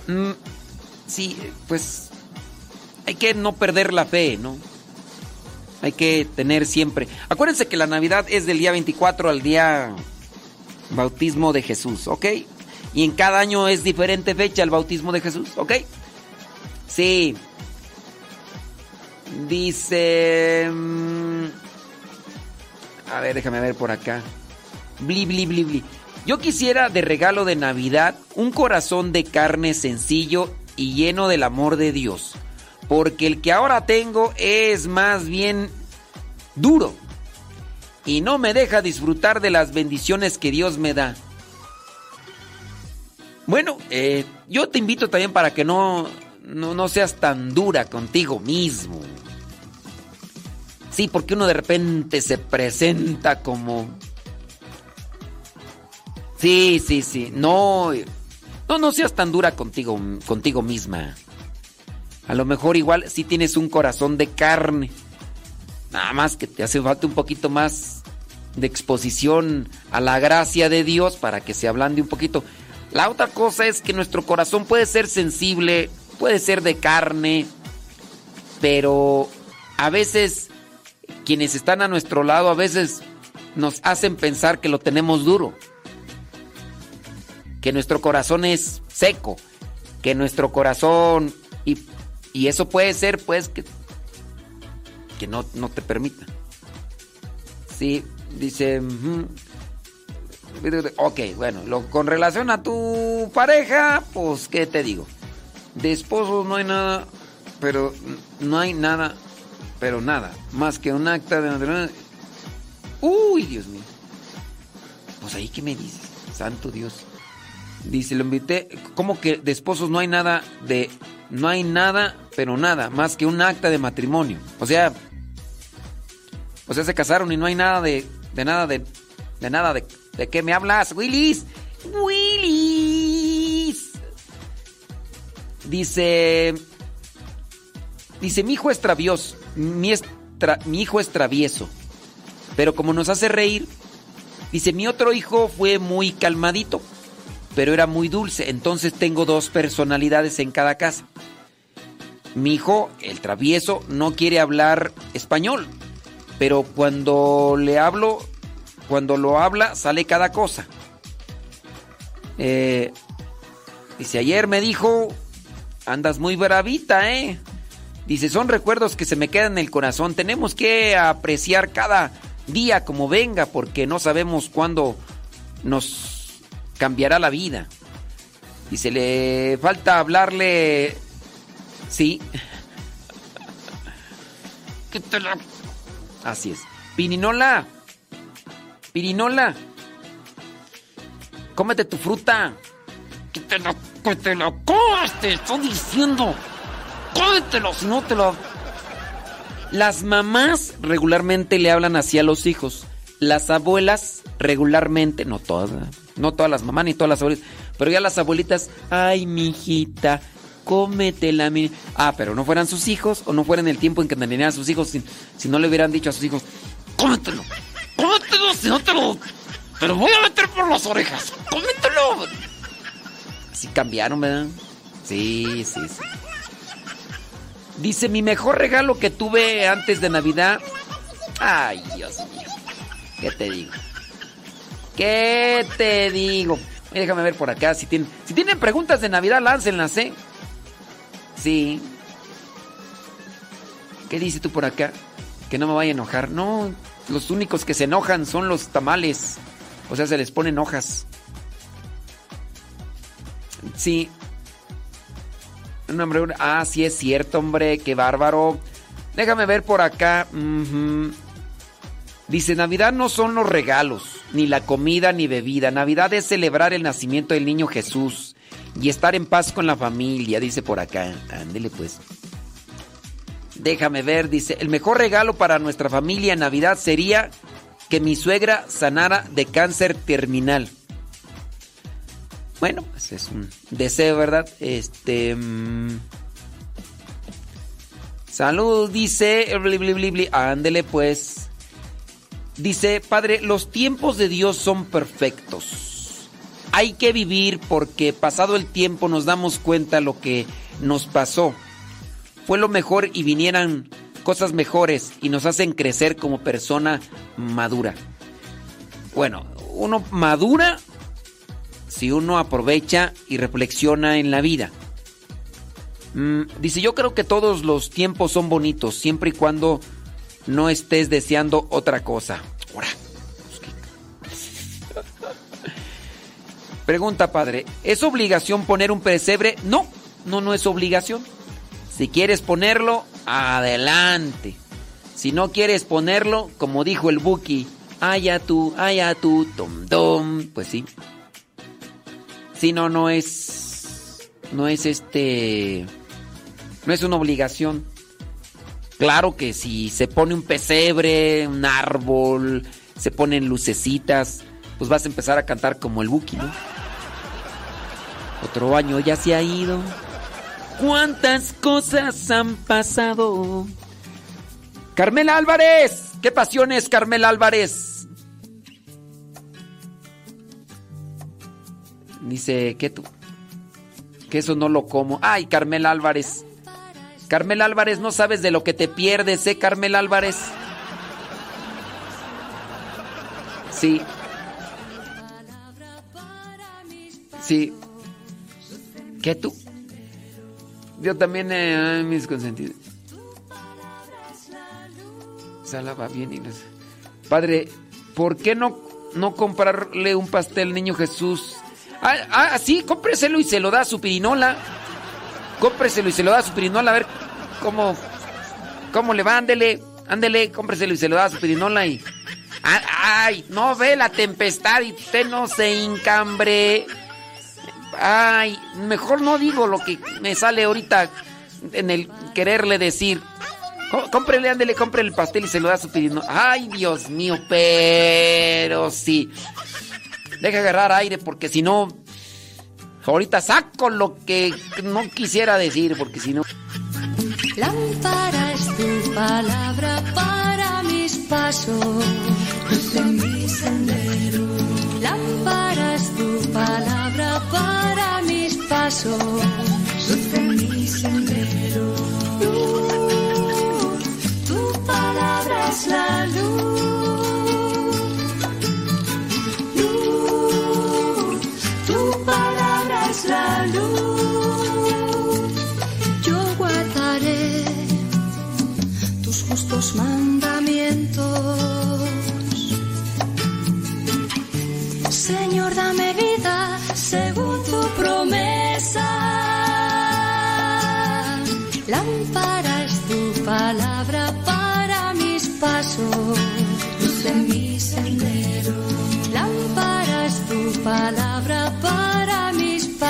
C: Mm, sí, pues hay que no perder la fe, ¿no? Hay que tener siempre. Acuérdense que la Navidad es del día 24 al día bautismo de Jesús, ¿ok? Y en cada año es diferente fecha el bautismo de Jesús, ¿ok? Sí. Dice... Mm, a ver, déjame ver por acá. Bli, bli, bli, bli. Yo quisiera de regalo de Navidad un corazón de carne sencillo y lleno del amor de Dios. Porque el que ahora tengo es más bien duro. Y no me deja disfrutar de las bendiciones que Dios me da. Bueno, eh, yo te invito también para que no, no, seas tan dura contigo mismo. Sí, porque uno de repente se presenta como... Sí, sí, sí. No, no, no seas tan dura contigo, contigo misma. A lo mejor igual si tienes un corazón de carne. Nada más que te hace falta un poquito más de exposición a la gracia de Dios para que se ablande un poquito. La otra cosa es que nuestro corazón puede ser sensible, puede ser de carne, Pero a veces quienes están a nuestro lado a veces nos hacen pensar que lo tenemos duro. Que nuestro corazón es seco. Que nuestro corazón... Y, eso puede ser pues que, que no, no te permita. Sí, dice... Ok, bueno, lo, con relación a tu pareja, pues, ¿qué te digo? De esposos no hay nada, pero no hay nada, pero nada, más que un acta de... Uy, Dios mío. Pues ahí, ¿qué me dices? Santo Dios. Dice, lo invité, ¿cómo que de esposos no hay nada de... No hay nada, pero nada, más que un acta de matrimonio? O sea, o sea, se casaron y no hay nada de, de nada de, de nada de ¿De qué me hablas, Willis? Willis. Dice. Dice, mi hijo es travieso. Mi, mi hijo es travieso. Pero como nos hace reír, dice, mi otro hijo fue muy calmadito, pero era muy dulce. Entonces tengo dos personalidades en cada casa. Mi hijo, el travieso, no quiere hablar español, pero cuando le hablo cuando lo habla sale cada cosa. Eh, dice, ayer me dijo, andas muy bravita, ¿eh? Dice, son recuerdos que se me quedan en el corazón. Tenemos que apreciar cada día como venga porque no sabemos cuándo nos cambiará la vida. Dice, le falta hablarle... Sí. [laughs] Así es. Pininola. Pirinola, cómete tu fruta. Que te lo, que te lo comas, te estoy diciendo. Cómetelo, si no te lo... Las mamás regularmente le hablan así a los hijos. Las abuelas regularmente, no todas, no todas las mamás ni todas las abuelitas, pero ya las abuelitas, ay, mijita, cómetela, mi... Ah, pero no fueran sus hijos o no fueran el tiempo en que tenían a sus hijos si, no le hubieran dicho a sus hijos, cómetelo, cómetelo, si no te lo... Te lo voy a meter por las orejas. Cómetelo. Así cambiaron, ¿verdad? Sí, sí, sí. Dice, mi mejor regalo que tuve antes de Navidad... Ay, Dios mío. ¿Qué te digo? ¿Qué te digo? Déjame ver por acá. Si tienen, si tienen preguntas de Navidad, láncenlas, ¿eh? Sí. ¿Qué dice tú por acá? Que no me vaya a enojar. No, los únicos que se enojan son los tamales. O sea, se les ponen hojas. Sí. hombre, ah, sí es cierto, hombre. Qué bárbaro. Déjame ver por acá. Dice, Navidad no son los regalos, ni la comida, ni bebida. Navidad es celebrar el nacimiento del niño Jesús y estar en paz con la familia, dice por acá. Ándele pues. Déjame ver, dice, el mejor regalo para nuestra familia en Navidad sería que mi suegra sanara de cáncer terminal. Bueno, pues es un deseo, ¿verdad? Este... Mm, salud, dice... Ándele pues. Dice, Padre, los tiempos de Dios son perfectos. Hay que vivir porque pasado el tiempo nos damos cuenta lo que nos pasó fue lo mejor y vinieran cosas mejores y nos hacen crecer como persona madura. Bueno, uno madura si uno aprovecha y reflexiona en la vida. Mm, dice, yo creo que todos los tiempos son bonitos, siempre y cuando no estés deseando otra cosa. Pregunta, padre, ¿es obligación poner un pesebre? No, no, no es obligación. Si quieres ponerlo, adelante. Si no quieres ponerlo, como dijo el Buki, allá tú, allá tú, tom tom, pues sí. Si no, no es. No es este. No es una obligación. Claro que si se pone un pesebre, un árbol, se ponen lucecitas, pues vas a empezar a cantar como el Buki, ¿no? Otro año ya se ha ido. ¿Cuántas cosas han pasado? Carmela Álvarez, ¿qué pasiones, Carmela Álvarez? Dice que tú, que eso no lo como. Ay, Carmela Álvarez. Carmel Álvarez, no sabes de lo que te pierdes, ¿eh, Carmel Álvarez? Sí. Sí. ¿Qué tú? Yo también, eh, mis consentidos. Sala va bien y no sé. Padre, ¿por qué no, no comprarle un pastel niño Jesús? Ah, ah, sí, cómpreselo y se lo da a su pirinola. Cómpreselo y se lo da a su pirinola, a ver cómo, cómo le va, ándele, ándele, cómpreselo y se lo da a su pirinola y... Ah, ay, no ve la tempestad y usted no se encambre. Ay, mejor no digo lo que me sale ahorita en el quererle decir. Cómprele, ándele, cómprele el pastel y se lo da a su pirinola. Ay, Dios mío, pero sí. Deja agarrar aire porque si no... Ahorita saco lo que no quisiera decir porque si no...
K: Lámpara es tu palabra para mis pasos, en mi sendero. Lámpara es tu palabra para mis pasos, en mi sendero. Luz, tu palabra es la luz. La luz. Yo guardaré tus justos mandamientos. Señor, dame vida según tu promesa. Lámpara tu palabra para mis pasos, luz en mi sendero. Lámpara tu palabra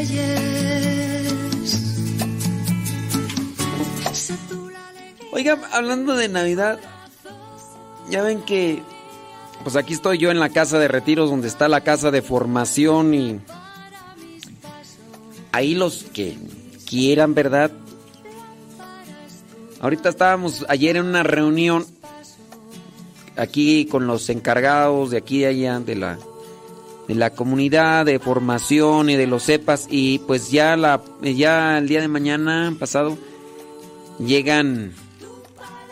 K: Tus leyes. Sé tú la alegría.
C: Oiga, hablando de Navidad, ya ven que pues aquí estoy yo en la casa de retiros donde está la casa de formación y ahí los que quieran, ¿verdad? Ahorita estábamos ayer en una reunión aquí con los encargados de aquí y allá de la de la comunidad de formación y de los cepas y pues ya la ya el día de mañana pasado llegan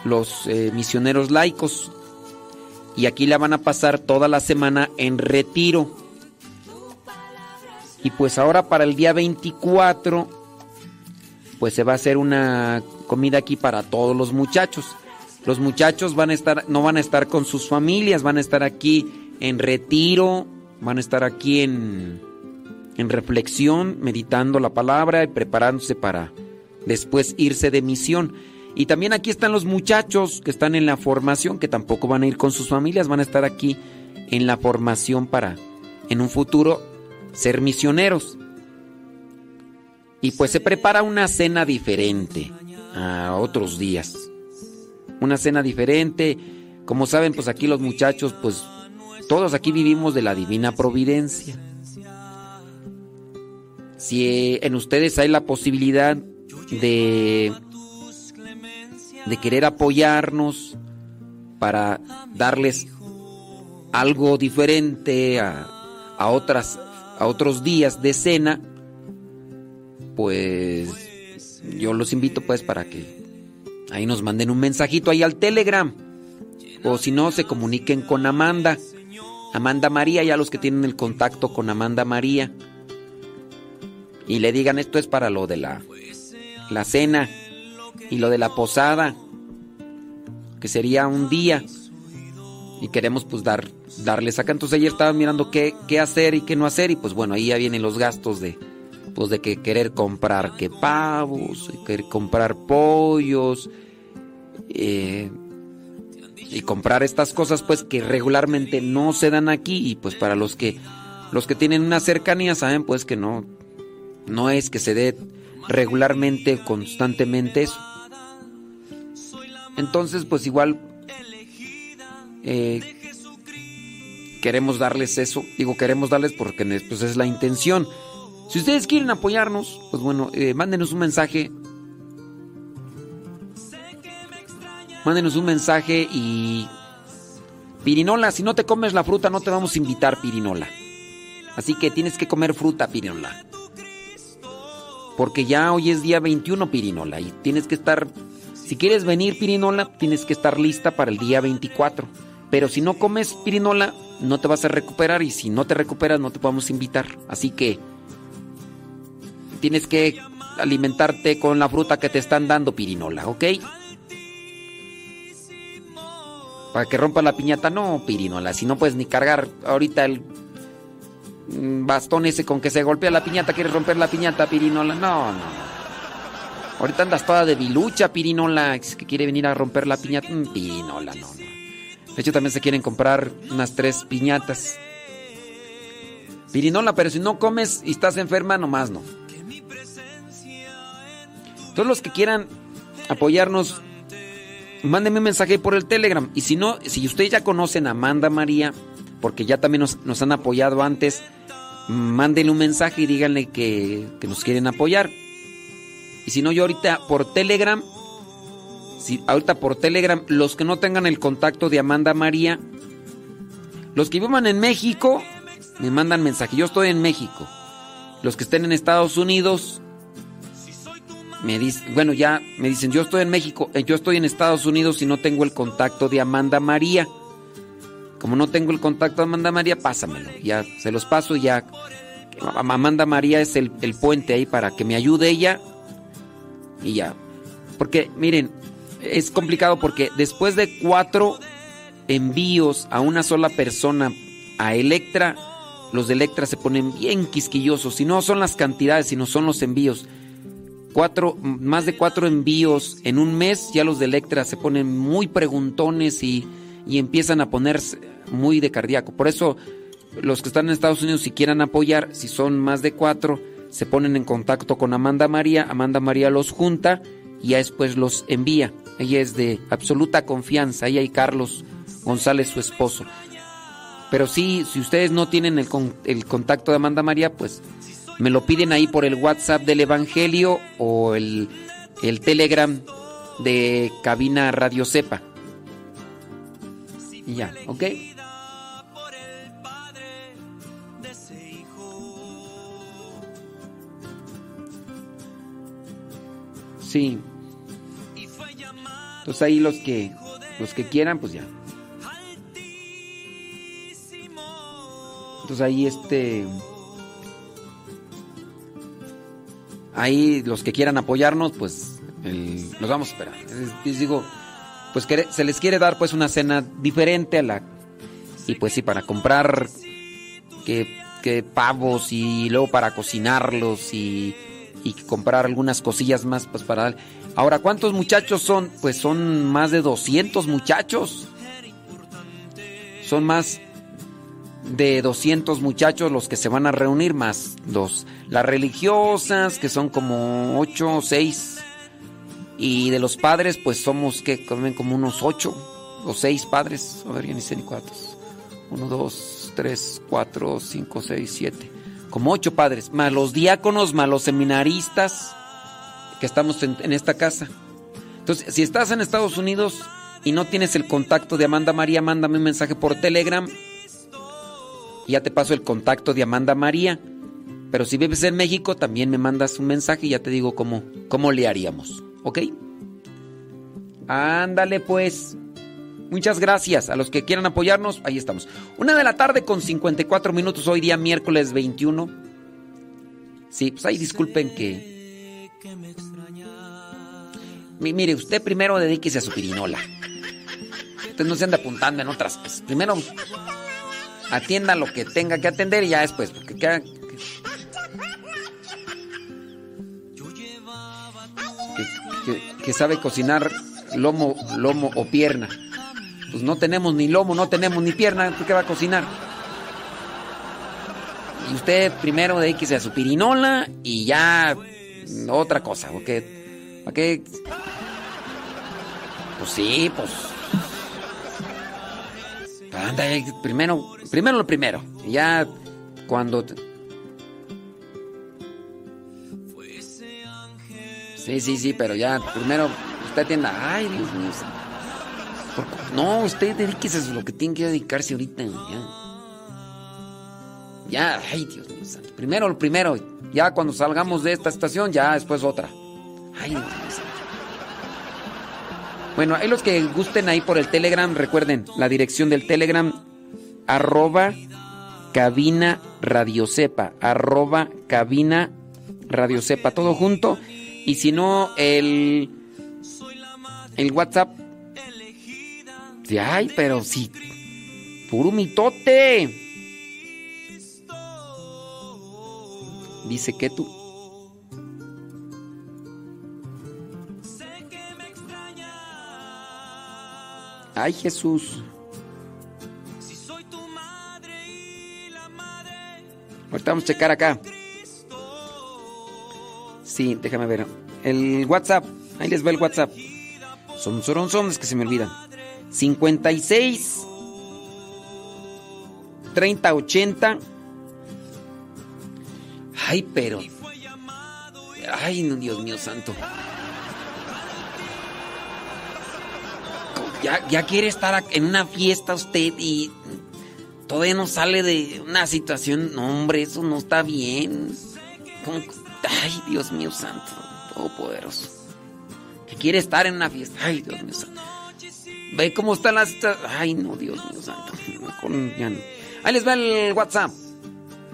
C: los eh, misioneros laicos y aquí la van a pasar toda la semana en retiro. Y pues ahora para el día 24 pues se va a hacer una comida aquí para todos los muchachos. Los muchachos van a estar no van a estar con sus familias, van a estar aquí en retiro, van a estar aquí en en reflexión, meditando la palabra y preparándose para después irse de misión. Y también aquí están los muchachos que están en la formación, que tampoco van a ir con sus familias, van a estar aquí en la formación para en un futuro ser misioneros. Y pues se prepara una cena diferente a otros días. Una cena diferente. Como saben, pues aquí los muchachos, pues todos aquí vivimos de la divina providencia. Si en ustedes hay la posibilidad de querer apoyarnos para darles algo diferente a, a otras a otros días de cena pues yo los invito pues para que ahí nos manden un mensajito ahí al Telegram o si no se comuniquen con Amanda Amanda María, ya los que tienen el contacto con Amanda María. Y le digan esto es para lo de la, la cena y lo de la posada, que sería un día. Y queremos pues dar, darles acá. Entonces ayer estaban mirando qué, qué hacer y qué no hacer. Y pues bueno, ahí ya vienen los gastos de, pues de que querer comprar que pavos, querer comprar pollos. Eh, y comprar estas cosas pues que regularmente no se dan aquí. Y pues para los que los que tienen una cercanía saben pues que no no es que se dé regularmente constantemente eso. Entonces pues igual eh, queremos darles eso. Digo queremos darles porque pues es la intención. Si ustedes quieren apoyarnos pues bueno eh, mándenos un mensaje Mándenos un mensaje y... Pirinola, si no te comes la fruta no te vamos a invitar, Pirinola. Así que tienes que comer fruta, Pirinola. Porque ya hoy es día 21, Pirinola, y tienes que estar... Si quieres venir, Pirinola, tienes que estar lista para el día 24. Pero si no comes pirinola, no te vas a recuperar y si no te recuperas no te podemos invitar. Así que tienes que alimentarte con la fruta que te están dando, pirinola, ¿ok? Para que rompa la piñata, no, pirinola. Si no puedes ni cargar ahorita el bastón ese con que se golpea la piñata, quieres romper la piñata, pirinola. No, no. Ahorita andas toda de bilucha, pirinola, que quiere venir a romper la piñata. Mm, pirinola, no, no. De hecho, también se quieren comprar unas tres piñatas. Pirinola, pero si no comes y estás enferma, nomás no. Todos los que quieran apoyarnos mándenme un mensaje por el Telegram. Y si no, si ustedes ya conocen a Amanda María, porque ya también nos, han apoyado antes, mándenle un mensaje y díganle que, que, nos quieren apoyar. Y si no, yo ahorita por Telegram, si, ahorita por Telegram, los que no tengan el contacto de Amanda María, los que vivan en México, me mandan mensaje. Yo estoy en México. Los que estén en Estados Unidos, me dice, bueno, ya me dicen, yo estoy en México, eh, yo estoy en Estados Unidos y no tengo el contacto de Amanda María. Como no tengo el contacto de Amanda María, pásamelo. Ya se los paso y ya. Amanda María es el, el puente ahí para que me ayude ella. Y ya. Porque, miren, es complicado porque después de cuatro envíos a una sola persona a Electra, los de Electra se ponen bien quisquillosos. Si no son las cantidades, sino son los envíos cuatro, más de cuatro envíos en un mes, ya los de Electra se ponen muy preguntones y, y empiezan a ponerse muy de cardíaco. Por eso, los que están en Estados Unidos, si quieran apoyar, si son más de cuatro, se ponen en contacto con Amanda María. Amanda María los junta y ya después los envía. Ella es de absoluta confianza, ella y Carlos González, su esposo. Pero sí, si ustedes no tienen el, el contacto de Amanda María, pues me lo piden ahí por el WhatsApp del Evangelio o el, el Telegram de Cabina Radio Cepa. Y ya, ¿ok? Sí. Entonces ahí los que los que quieran, pues ya. Entonces ahí este ahí los que quieran apoyarnos, pues los vamos a esperar. Les digo, pues se les quiere dar pues una cena diferente a la y pues sí para comprar que, que pavos y luego para cocinarlos y, y comprar algunas cosillas más pues para Ahora, ¿cuántos muchachos son? Pues son más de 200 muchachos. Son más de 200 muchachos los que se van a reunir, más los, las religiosas, que son como 8 o 6. Y de los padres, pues somos que comen como unos 8 o 6 padres. A ver, ya ni sé ni cuántos. 1, 2, 3, 4, 5, 6, 7. Como 8 padres. Más los diáconos, más los seminaristas que estamos en, en esta casa. Entonces, si estás en Estados Unidos y no tienes el contacto de Amanda María, mándame un mensaje por Telegram ya te paso el contacto de Amanda María. Pero si vives en México, también me mandas un mensaje y ya te digo cómo, cómo le haríamos. ¿Ok? Ándale pues. Muchas gracias a los que quieran apoyarnos. Ahí estamos. Una de la tarde con 54 minutos, hoy día miércoles 21. Sí, pues ahí disculpen que... Mire, usted primero dedíquese a su pirinola. Usted no se anda apuntando en otras cosas. Primero atienda lo que tenga que atender y ya después, porque queda... que sabe cocinar lomo, lomo o pierna. Pues no tenemos ni lomo, no tenemos ni pierna, ¿qué va a cocinar? Y usted primero dedíquese a su pirinola y ya otra cosa, porque ¿para qué? Pues sí, pues anda, primero, primero lo primero, ya cuando Sí, sí, sí, pero ya primero usted atienda. Ay, Dios mío. No, usted dedíquese a lo que tiene que dedicarse ahorita. Ya. Ya, ay, Dios mío. Primero lo primero. Ya cuando salgamos de esta estación, ya después otra. Ay, Dios mío. Bueno, hay los que gusten ahí por el Telegram, recuerden, la dirección del Telegram, arroba cabina radiocepa, arroba cabina radiocepa, todo junto. Y si no, el, el WhatsApp. Ay, pero sí. Puro mitote. Dice que tú. Ay, Jesús. Ahorita vamos a checar acá. Sí, déjame ver. El WhatsApp. Ahí les va el WhatsApp. Son, son, son, es que se me olvidan. 56 30 80. Ay, pero. Ay, Dios mío santo. Ya, quiere estar en una fiesta usted y todavía no sale de una situación. No, hombre, eso no está bien. Ay, Dios mío santo, todopoderoso. Que quiere estar en una fiesta. Ay, Dios mío santo. Ve cómo están las. Ay, no, Dios mío santo. Ahí les va el WhatsApp.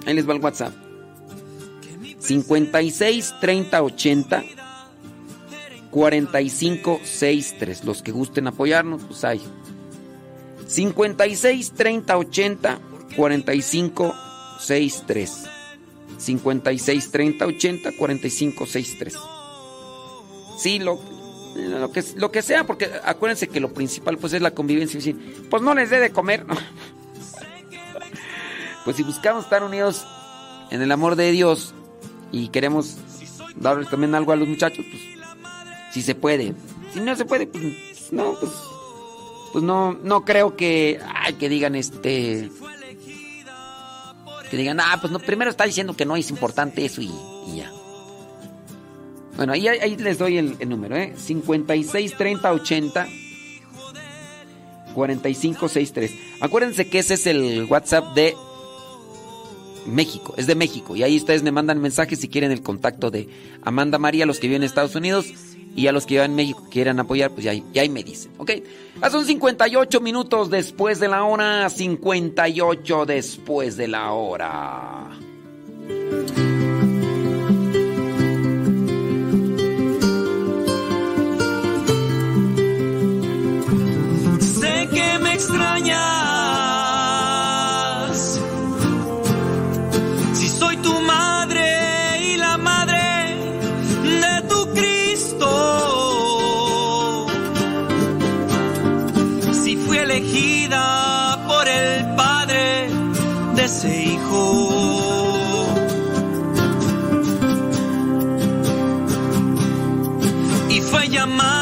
C: Ahí les va el WhatsApp. 56 30 80 45 63. Los que gusten apoyarnos, pues hay. 56 30 80 45 63. 56 30 80 45 63. Sí, lo, lo, que, lo que sea, porque acuérdense que lo principal pues es la convivencia. Pues no les dé de comer. [laughs] Pues si buscamos estar unidos en el amor de Dios y queremos darles también algo a los muchachos, pues si se puede. Si no se puede, pues no, pues, pues no, no creo que, ay, que digan este que digan, ah, pues no, primero está diciendo que no es importante eso y, ya. Bueno, ahí, ahí les doy el, número, ¿eh? 56 30 80 45 63. Acuérdense que ese es el WhatsApp de México, es de México. Y ahí ustedes me mandan mensajes si quieren el contacto de Amanda María, los que viven en Estados Unidos. Y a los que en México quieran apoyar, pues ya, ya ahí me dicen. Ok, son 58 minutos después de la hora. 58 después de la hora.
B: Sé que me extrañas ese hijo. Y fue llamado